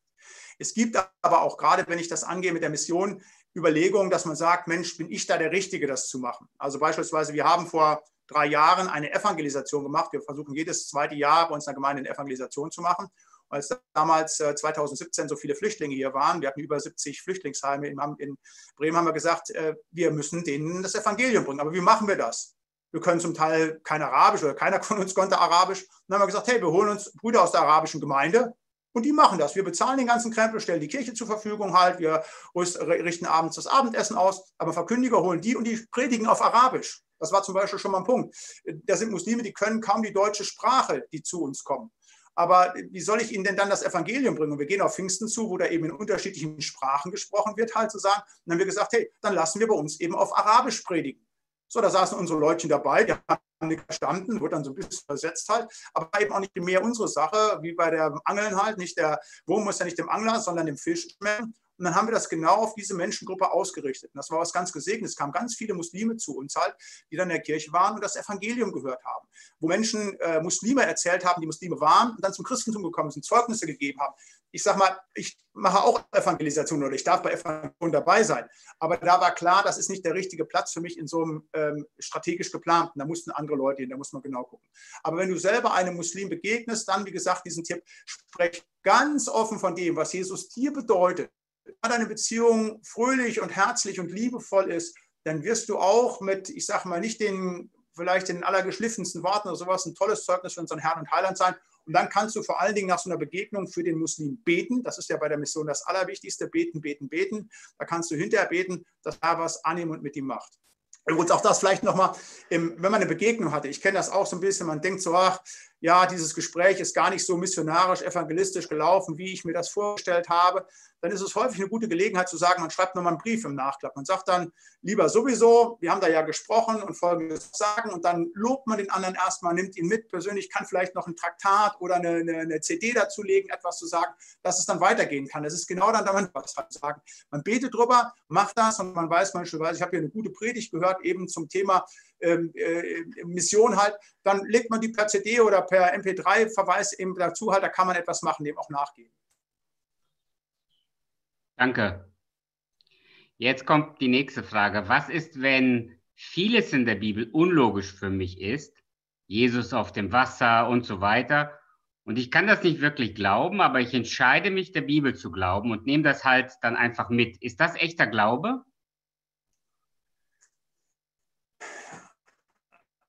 Es gibt aber auch, gerade wenn ich das angehe mit der Mission, Überlegungen, dass man sagt, Mensch, bin ich da der Richtige, das zu machen? Also beispielsweise, wir haben vor drei Jahren eine Evangelisation gemacht. Wir versuchen jedes zweite Jahr bei uns in der Gemeinde eine Evangelisation zu machen. Als damals 2017 äh, so viele Flüchtlinge hier waren, wir hatten über 70 Flüchtlingsheime in, Bremen, haben wir gesagt, äh, wir müssen denen das Evangelium bringen. Aber wie machen wir das? Wir können zum Teil kein Arabisch oder keiner von uns konnte Arabisch. dann haben wir gesagt, hey, wir holen uns Brüder aus der arabischen Gemeinde und die machen das. Wir bezahlen den ganzen Krempel, stellen die Kirche zur Verfügung halt, wir richten abends das Abendessen aus, aber Verkündiger holen die und die predigen auf Arabisch. Das war zum Beispiel schon mal ein Punkt. Da sind Muslime, die können kaum die deutsche Sprache, die zu uns kommen. Aber wie soll ich Ihnen denn dann das Evangelium bringen? Und wir gehen auf Pfingsten zu, wo da eben in unterschiedlichen Sprachen gesprochen wird, halt zu sagen. Und dann haben wir gesagt, hey, dann lassen wir bei uns eben auf Arabisch predigen. So, da saßen unsere Leutchen dabei, die haben nicht verstanden, wurde dann so ein bisschen versetzt halt, aber eben auch nicht mehr unsere Sache, wie bei der Angeln halt, nicht der Wurm muss ja nicht dem Angler, sondern dem Fisch schmecken. Und dann haben wir das genau auf diese Menschengruppe ausgerichtet. Und das war was ganz Gesegnetes. Es kamen ganz viele Muslime zu uns halt, die dann in der Kirche waren und das Evangelium gehört haben. Wo Menschen äh, Muslime erzählt haben, die Muslime waren und dann zum Christentum gekommen sind, Zeugnisse gegeben haben. Ich sage mal, ich mache auch Evangelisation oder ich darf bei Evangelisation dabei sein. Aber da war klar, das ist nicht der richtige Platz für mich in so einem ähm, strategisch geplanten. Da mussten andere Leute hin, da muss man genau gucken. Aber wenn du selber einem Muslim begegnest, dann, wie gesagt, diesen Tipp, sprech ganz offen von dem, was Jesus dir bedeutet wenn deine Beziehung fröhlich und herzlich und liebevoll ist, dann wirst du auch mit, ich sage mal, nicht den vielleicht den allergeschliffensten Worten oder sowas ein tolles Zeugnis für unseren Herrn und Heiland sein. Und dann kannst du vor allen Dingen nach so einer Begegnung für den Muslim beten. Das ist ja bei der Mission das Allerwichtigste. Beten, beten, beten. Da kannst du hinterher beten, dass er was annehmen und mit ihm macht. Übrigens auch das vielleicht nochmal, wenn man eine Begegnung hatte. Ich kenne das auch so ein bisschen. Man denkt so, ach, ja, dieses Gespräch ist gar nicht so missionarisch, evangelistisch gelaufen, wie ich mir das vorgestellt habe dann ist es häufig eine gute Gelegenheit zu sagen, man schreibt nochmal einen Brief im Nachklapp. Man sagt dann, lieber sowieso, wir haben da ja gesprochen und folgendes sagen und dann lobt man den anderen erstmal, nimmt ihn mit persönlich, kann vielleicht noch ein Traktat oder eine, eine, eine CD dazulegen, etwas zu sagen, dass es dann weitergehen kann. Das ist genau dann, damit was sagen. Man betet drüber, macht das und man weiß manchmal, ich habe hier eine gute Predigt gehört, eben zum Thema ähm, äh, Mission halt, dann legt man die per CD oder per MP3-Verweis eben dazu halt, da kann man etwas machen, dem auch nachgehen. Danke. Jetzt kommt die nächste Frage. Was ist, wenn vieles in der Bibel unlogisch für mich ist? Jesus auf dem Wasser und so weiter. Und ich kann das nicht wirklich glauben, aber ich entscheide mich, der Bibel zu glauben und nehme das halt dann einfach mit. Ist das echter Glaube?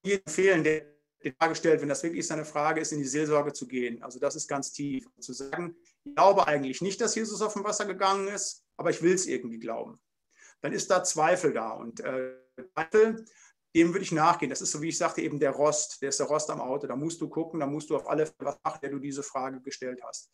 Jedem fehlen, der die Frage stellt, wenn das wirklich seine Frage ist, in die Seelsorge zu gehen. Also das ist ganz tief. Zu sagen, ich glaube eigentlich nicht, dass Jesus auf dem Wasser gegangen ist, aber ich will es irgendwie glauben. Dann ist da Zweifel da. Und äh, Zweifel, dem würde ich nachgehen. Das ist so, wie ich sagte, eben der Rost. Der ist der Rost am Auto. Da musst du gucken, da musst du auf alle was machen, der du diese Frage gestellt hast.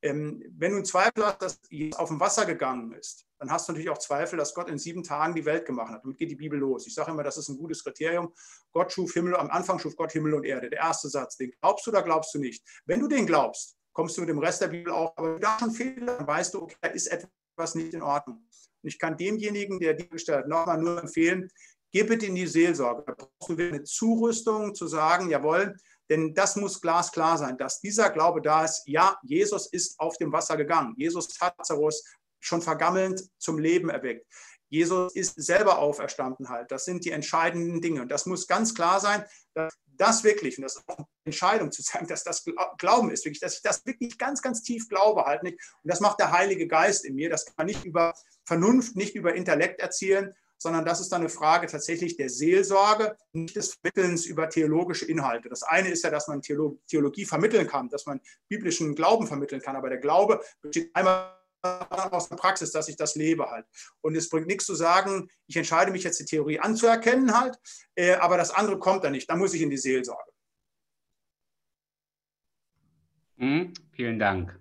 Ähm, wenn du einen Zweifel hast, dass Jesus auf dem Wasser gegangen ist, dann hast du natürlich auch Zweifel, dass Gott in sieben Tagen die Welt gemacht hat. Damit geht die Bibel los. Ich sage immer, das ist ein gutes Kriterium. Gott schuf Himmel, am Anfang schuf Gott Himmel und Erde. Der erste Satz, den glaubst du oder glaubst du nicht? Wenn du den glaubst, kommst du mit dem Rest der Bibel auch, aber da schon Fehler, dann weißt du, okay, da ist etwas nicht in Ordnung. Und ich kann demjenigen, der die gestellt hat, nochmal nur empfehlen, geh bitte in die Seelsorge. Da brauchst du eine Zurüstung zu sagen, jawohl, denn das muss glasklar sein, dass dieser Glaube da ist, ja, Jesus ist auf dem Wasser gegangen. Jesus hat Lazarus schon vergammelnd zum Leben erweckt. Jesus ist selber auferstanden halt. Das sind die entscheidenden Dinge. Und das muss ganz klar sein, dass das wirklich, und das ist auch eine Entscheidung zu sagen, dass das Glauben ist, wirklich, dass ich das wirklich ganz, ganz tief glaube halt nicht. Und das macht der Heilige Geist in mir. Das kann man nicht über Vernunft, nicht über Intellekt erzielen, sondern das ist dann eine Frage tatsächlich der Seelsorge, nicht des Vermittelns über theologische Inhalte. Das eine ist ja, dass man Theologie vermitteln kann, dass man biblischen Glauben vermitteln kann, aber der Glaube besteht einmal aus der Praxis, dass ich das lebe halt. Und es bringt nichts zu sagen, ich entscheide mich jetzt die Theorie anzuerkennen halt, äh, aber das andere kommt dann nicht. Da muss ich in die Seelsorge. Mhm, vielen Dank.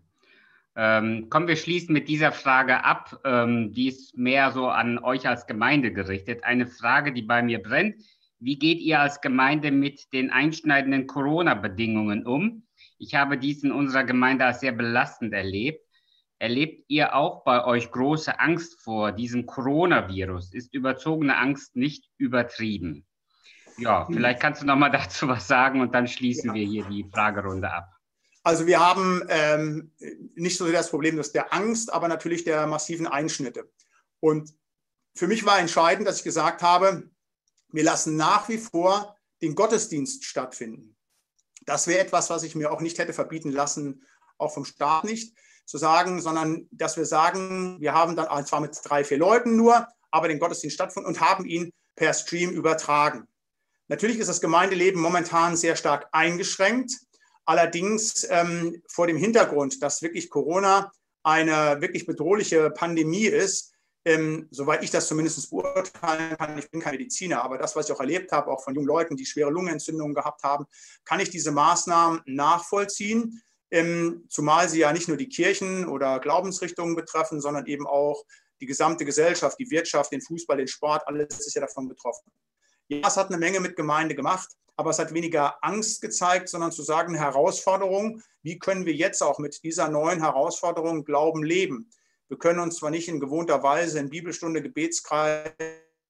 Ähm, kommen wir schließen mit dieser Frage ab. Ähm, die ist mehr so an euch als Gemeinde gerichtet. Eine Frage, die bei mir brennt. Wie geht ihr als Gemeinde mit den einschneidenden Corona-Bedingungen um? Ich habe dies in unserer Gemeinde als sehr belastend erlebt. Erlebt ihr auch bei euch große Angst vor diesem Coronavirus? Ist überzogene Angst nicht übertrieben? Ja, vielleicht kannst du noch mal dazu was sagen und dann schließen ja. wir hier die Fragerunde ab. Also wir haben ähm, nicht so sehr das Problem dass der Angst, aber natürlich der massiven Einschnitte. Und für mich war entscheidend, dass ich gesagt habe, wir lassen nach wie vor den Gottesdienst stattfinden. Das wäre etwas, was ich mir auch nicht hätte verbieten lassen, auch vom Staat nicht zu sagen, sondern dass wir sagen, wir haben dann zwar mit drei, vier Leuten nur, aber den Gottesdienst stattgefunden und haben ihn per Stream übertragen. Natürlich ist das Gemeindeleben momentan sehr stark eingeschränkt. Allerdings ähm, vor dem Hintergrund, dass wirklich Corona eine wirklich bedrohliche Pandemie ist, ähm, soweit ich das zumindest beurteilen kann, ich bin kein Mediziner, aber das, was ich auch erlebt habe, auch von jungen Leuten, die schwere Lungenentzündungen gehabt haben, kann ich diese Maßnahmen nachvollziehen, ähm, zumal sie ja nicht nur die Kirchen oder Glaubensrichtungen betreffen, sondern eben auch die gesamte Gesellschaft, die Wirtschaft, den Fußball, den Sport, alles ist ja davon betroffen. Ja, es hat eine Menge mit Gemeinde gemacht, aber es hat weniger Angst gezeigt, sondern zu sagen, Herausforderung, wie können wir jetzt auch mit dieser neuen Herausforderung Glauben leben? Wir können uns zwar nicht in gewohnter Weise in Bibelstunde, Gebetskreis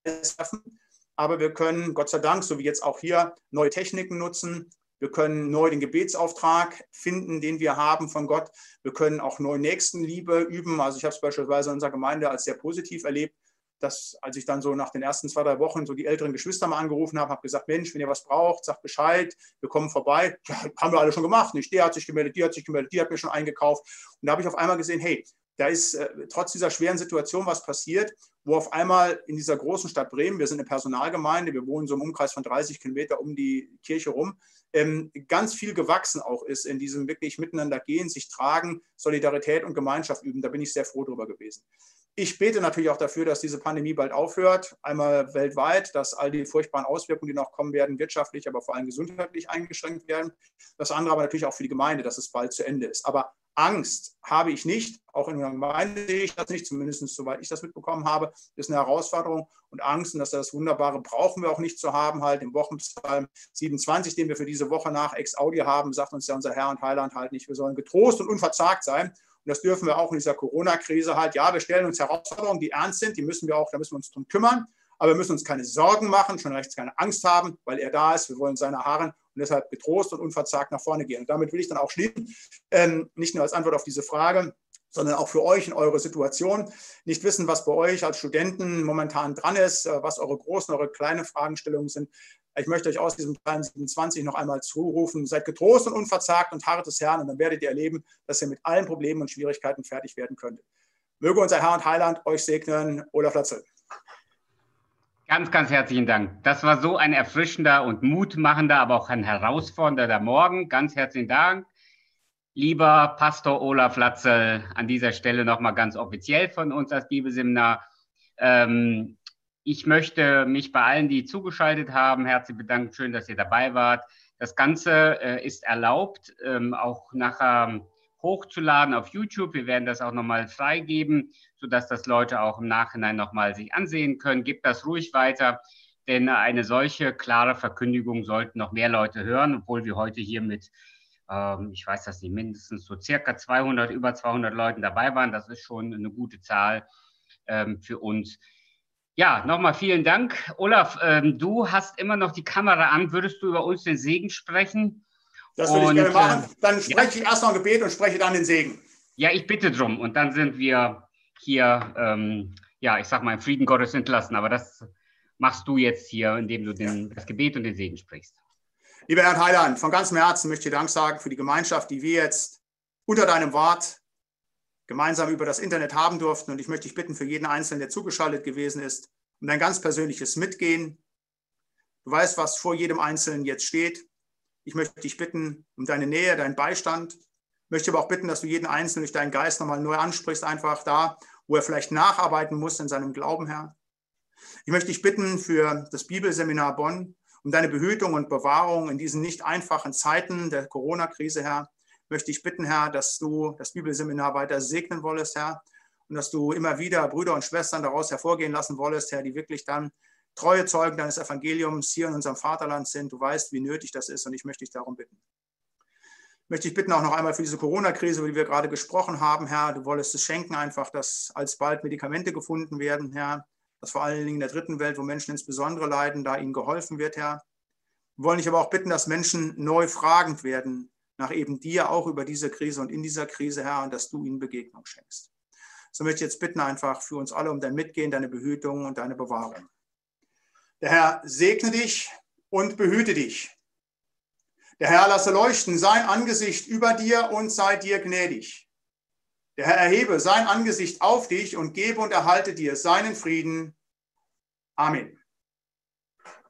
treffen, aber wir können, Gott sei Dank, so wie jetzt auch hier, neue Techniken nutzen. Wir können neu den Gebetsauftrag finden, den wir haben von Gott. Wir können auch neu Nächstenliebe üben. Also ich habe es beispielsweise in unserer Gemeinde als sehr positiv erlebt, dass als ich dann so nach den ersten zwei, drei Wochen so die älteren Geschwister mal angerufen habe, habe gesagt, Mensch, wenn ihr was braucht, sagt Bescheid, wir kommen vorbei. Ja, haben wir alle schon gemacht. Nicht der hat sich gemeldet, die hat sich gemeldet, die hat mir schon eingekauft. Und da habe ich auf einmal gesehen, hey, da ist äh, trotz dieser schweren Situation was passiert, wo auf einmal in dieser großen Stadt Bremen, wir sind eine Personalgemeinde, wir wohnen so im Umkreis von 30 Kilometer um die Kirche rum, ähm, ganz viel gewachsen auch ist in diesem wirklich miteinander gehen, sich tragen, Solidarität und Gemeinschaft üben. Da bin ich sehr froh drüber gewesen. Ich bete natürlich auch dafür, dass diese Pandemie bald aufhört, einmal weltweit, dass all die furchtbaren Auswirkungen, die noch kommen werden, wirtschaftlich, aber vor allem gesundheitlich eingeschränkt werden. Das andere aber natürlich auch für die Gemeinde, dass es bald zu Ende ist. Aber Angst habe ich nicht, auch in der Gemeinde sehe ich das nicht, zumindest soweit ich das mitbekommen habe, ist eine Herausforderung und Angst und dass das Wunderbare brauchen wir auch nicht zu haben, halt im Wochenpsalm 27, den wir für diese Woche nach Ex-Audio haben, sagt uns ja unser Herr und Heiland halt nicht, wir sollen getrost und unverzagt sein und das dürfen wir auch in dieser Corona-Krise halt, ja, wir stellen uns Herausforderungen, die ernst sind, die müssen wir auch, da müssen wir uns drum kümmern, aber wir müssen uns keine Sorgen machen, schon rechts keine Angst haben, weil er da ist, wir wollen seine Haaren und deshalb getrost und unverzagt nach vorne gehen. Und damit will ich dann auch schließen, ähm, nicht nur als Antwort auf diese Frage, sondern auch für euch in eurer Situation. Nicht wissen, was bei euch als Studenten momentan dran ist, äh, was eure großen, eure kleinen Fragestellungen sind. Ich möchte euch aus diesem Psalm 27 noch einmal zurufen, seid getrost und unverzagt und harret des Herrn und dann werdet ihr erleben, dass ihr mit allen Problemen und Schwierigkeiten fertig werden könnt. Möge unser Herr und Heiland euch segnen. Olaf Latzel. Ganz, ganz herzlichen Dank. Das war so ein erfrischender und mutmachender, aber auch ein herausfordernder Morgen. Ganz herzlichen Dank. Lieber Pastor Olaf Latzel, an dieser Stelle nochmal ganz offiziell von uns als Bibelseminar. Ähm, ich möchte mich bei allen, die zugeschaltet haben, herzlich bedanken. Schön, dass ihr dabei wart. Das Ganze äh, ist erlaubt, ähm, auch nachher hochzuladen auf YouTube. Wir werden das auch nochmal freigeben, sodass das Leute auch im Nachhinein nochmal sich ansehen können. Gebt das ruhig weiter, denn eine solche klare Verkündigung sollten noch mehr Leute hören, obwohl wir heute hier mit, ähm, ich weiß das nicht, mindestens so circa 200, über 200 Leuten dabei waren. Das ist schon eine gute Zahl ähm, für uns. Ja, nochmal vielen Dank. Olaf, ähm, du hast immer noch die Kamera an. Würdest du über uns den Segen sprechen? Das würde ich gerne machen. Äh, dann spreche ja. ich erst noch ein Gebet und spreche dann den Segen. Ja, ich bitte drum. Und dann sind wir hier, ähm, ja, ich sag mal, im Frieden Gottes entlassen. Aber das machst du jetzt hier, indem du den, das Gebet und den Segen sprichst. Lieber Herr Heiland, von ganzem Herzen möchte ich dir Dank sagen für die Gemeinschaft, die wir jetzt unter deinem Wort gemeinsam über das Internet haben durften. Und ich möchte dich bitten, für jeden Einzelnen, der zugeschaltet gewesen ist, um dein ganz persönliches Mitgehen. Du weißt, was vor jedem Einzelnen jetzt steht. Ich möchte dich bitten um deine Nähe, deinen Beistand. Ich möchte aber auch bitten, dass du jeden Einzelnen durch deinen Geist nochmal neu ansprichst, einfach da, wo er vielleicht nacharbeiten muss in seinem Glauben, Herr. Ich möchte dich bitten für das Bibelseminar Bonn, um deine Behütung und Bewahrung in diesen nicht einfachen Zeiten der Corona-Krise, Herr. Möchte ich bitten, Herr, dass du das Bibelseminar weiter segnen wolltest, Herr, und dass du immer wieder Brüder und Schwestern daraus hervorgehen lassen wolltest, Herr, die wirklich dann treue Zeugen deines Evangeliums hier in unserem Vaterland sind. Du weißt, wie nötig das ist und ich möchte dich darum bitten. Möchte ich bitten auch noch einmal für diese Corona-Krise, über die wir gerade gesprochen haben, Herr, du wolltest es schenken einfach, dass alsbald Medikamente gefunden werden, Herr, dass vor allen Dingen in der dritten Welt, wo Menschen insbesondere leiden, da ihnen geholfen wird, Herr. Wir wollen dich aber auch bitten, dass Menschen neu fragend werden nach eben dir auch über diese Krise und in dieser Krise, Herr, und dass du ihnen Begegnung schenkst. So möchte ich jetzt bitten einfach für uns alle um dein Mitgehen, deine Behütung und deine Bewahrung. Der Herr segne dich und behüte dich. Der Herr lasse leuchten sein Angesicht über dir und sei dir gnädig. Der Herr erhebe sein Angesicht auf dich und gebe und erhalte dir seinen Frieden. Amen.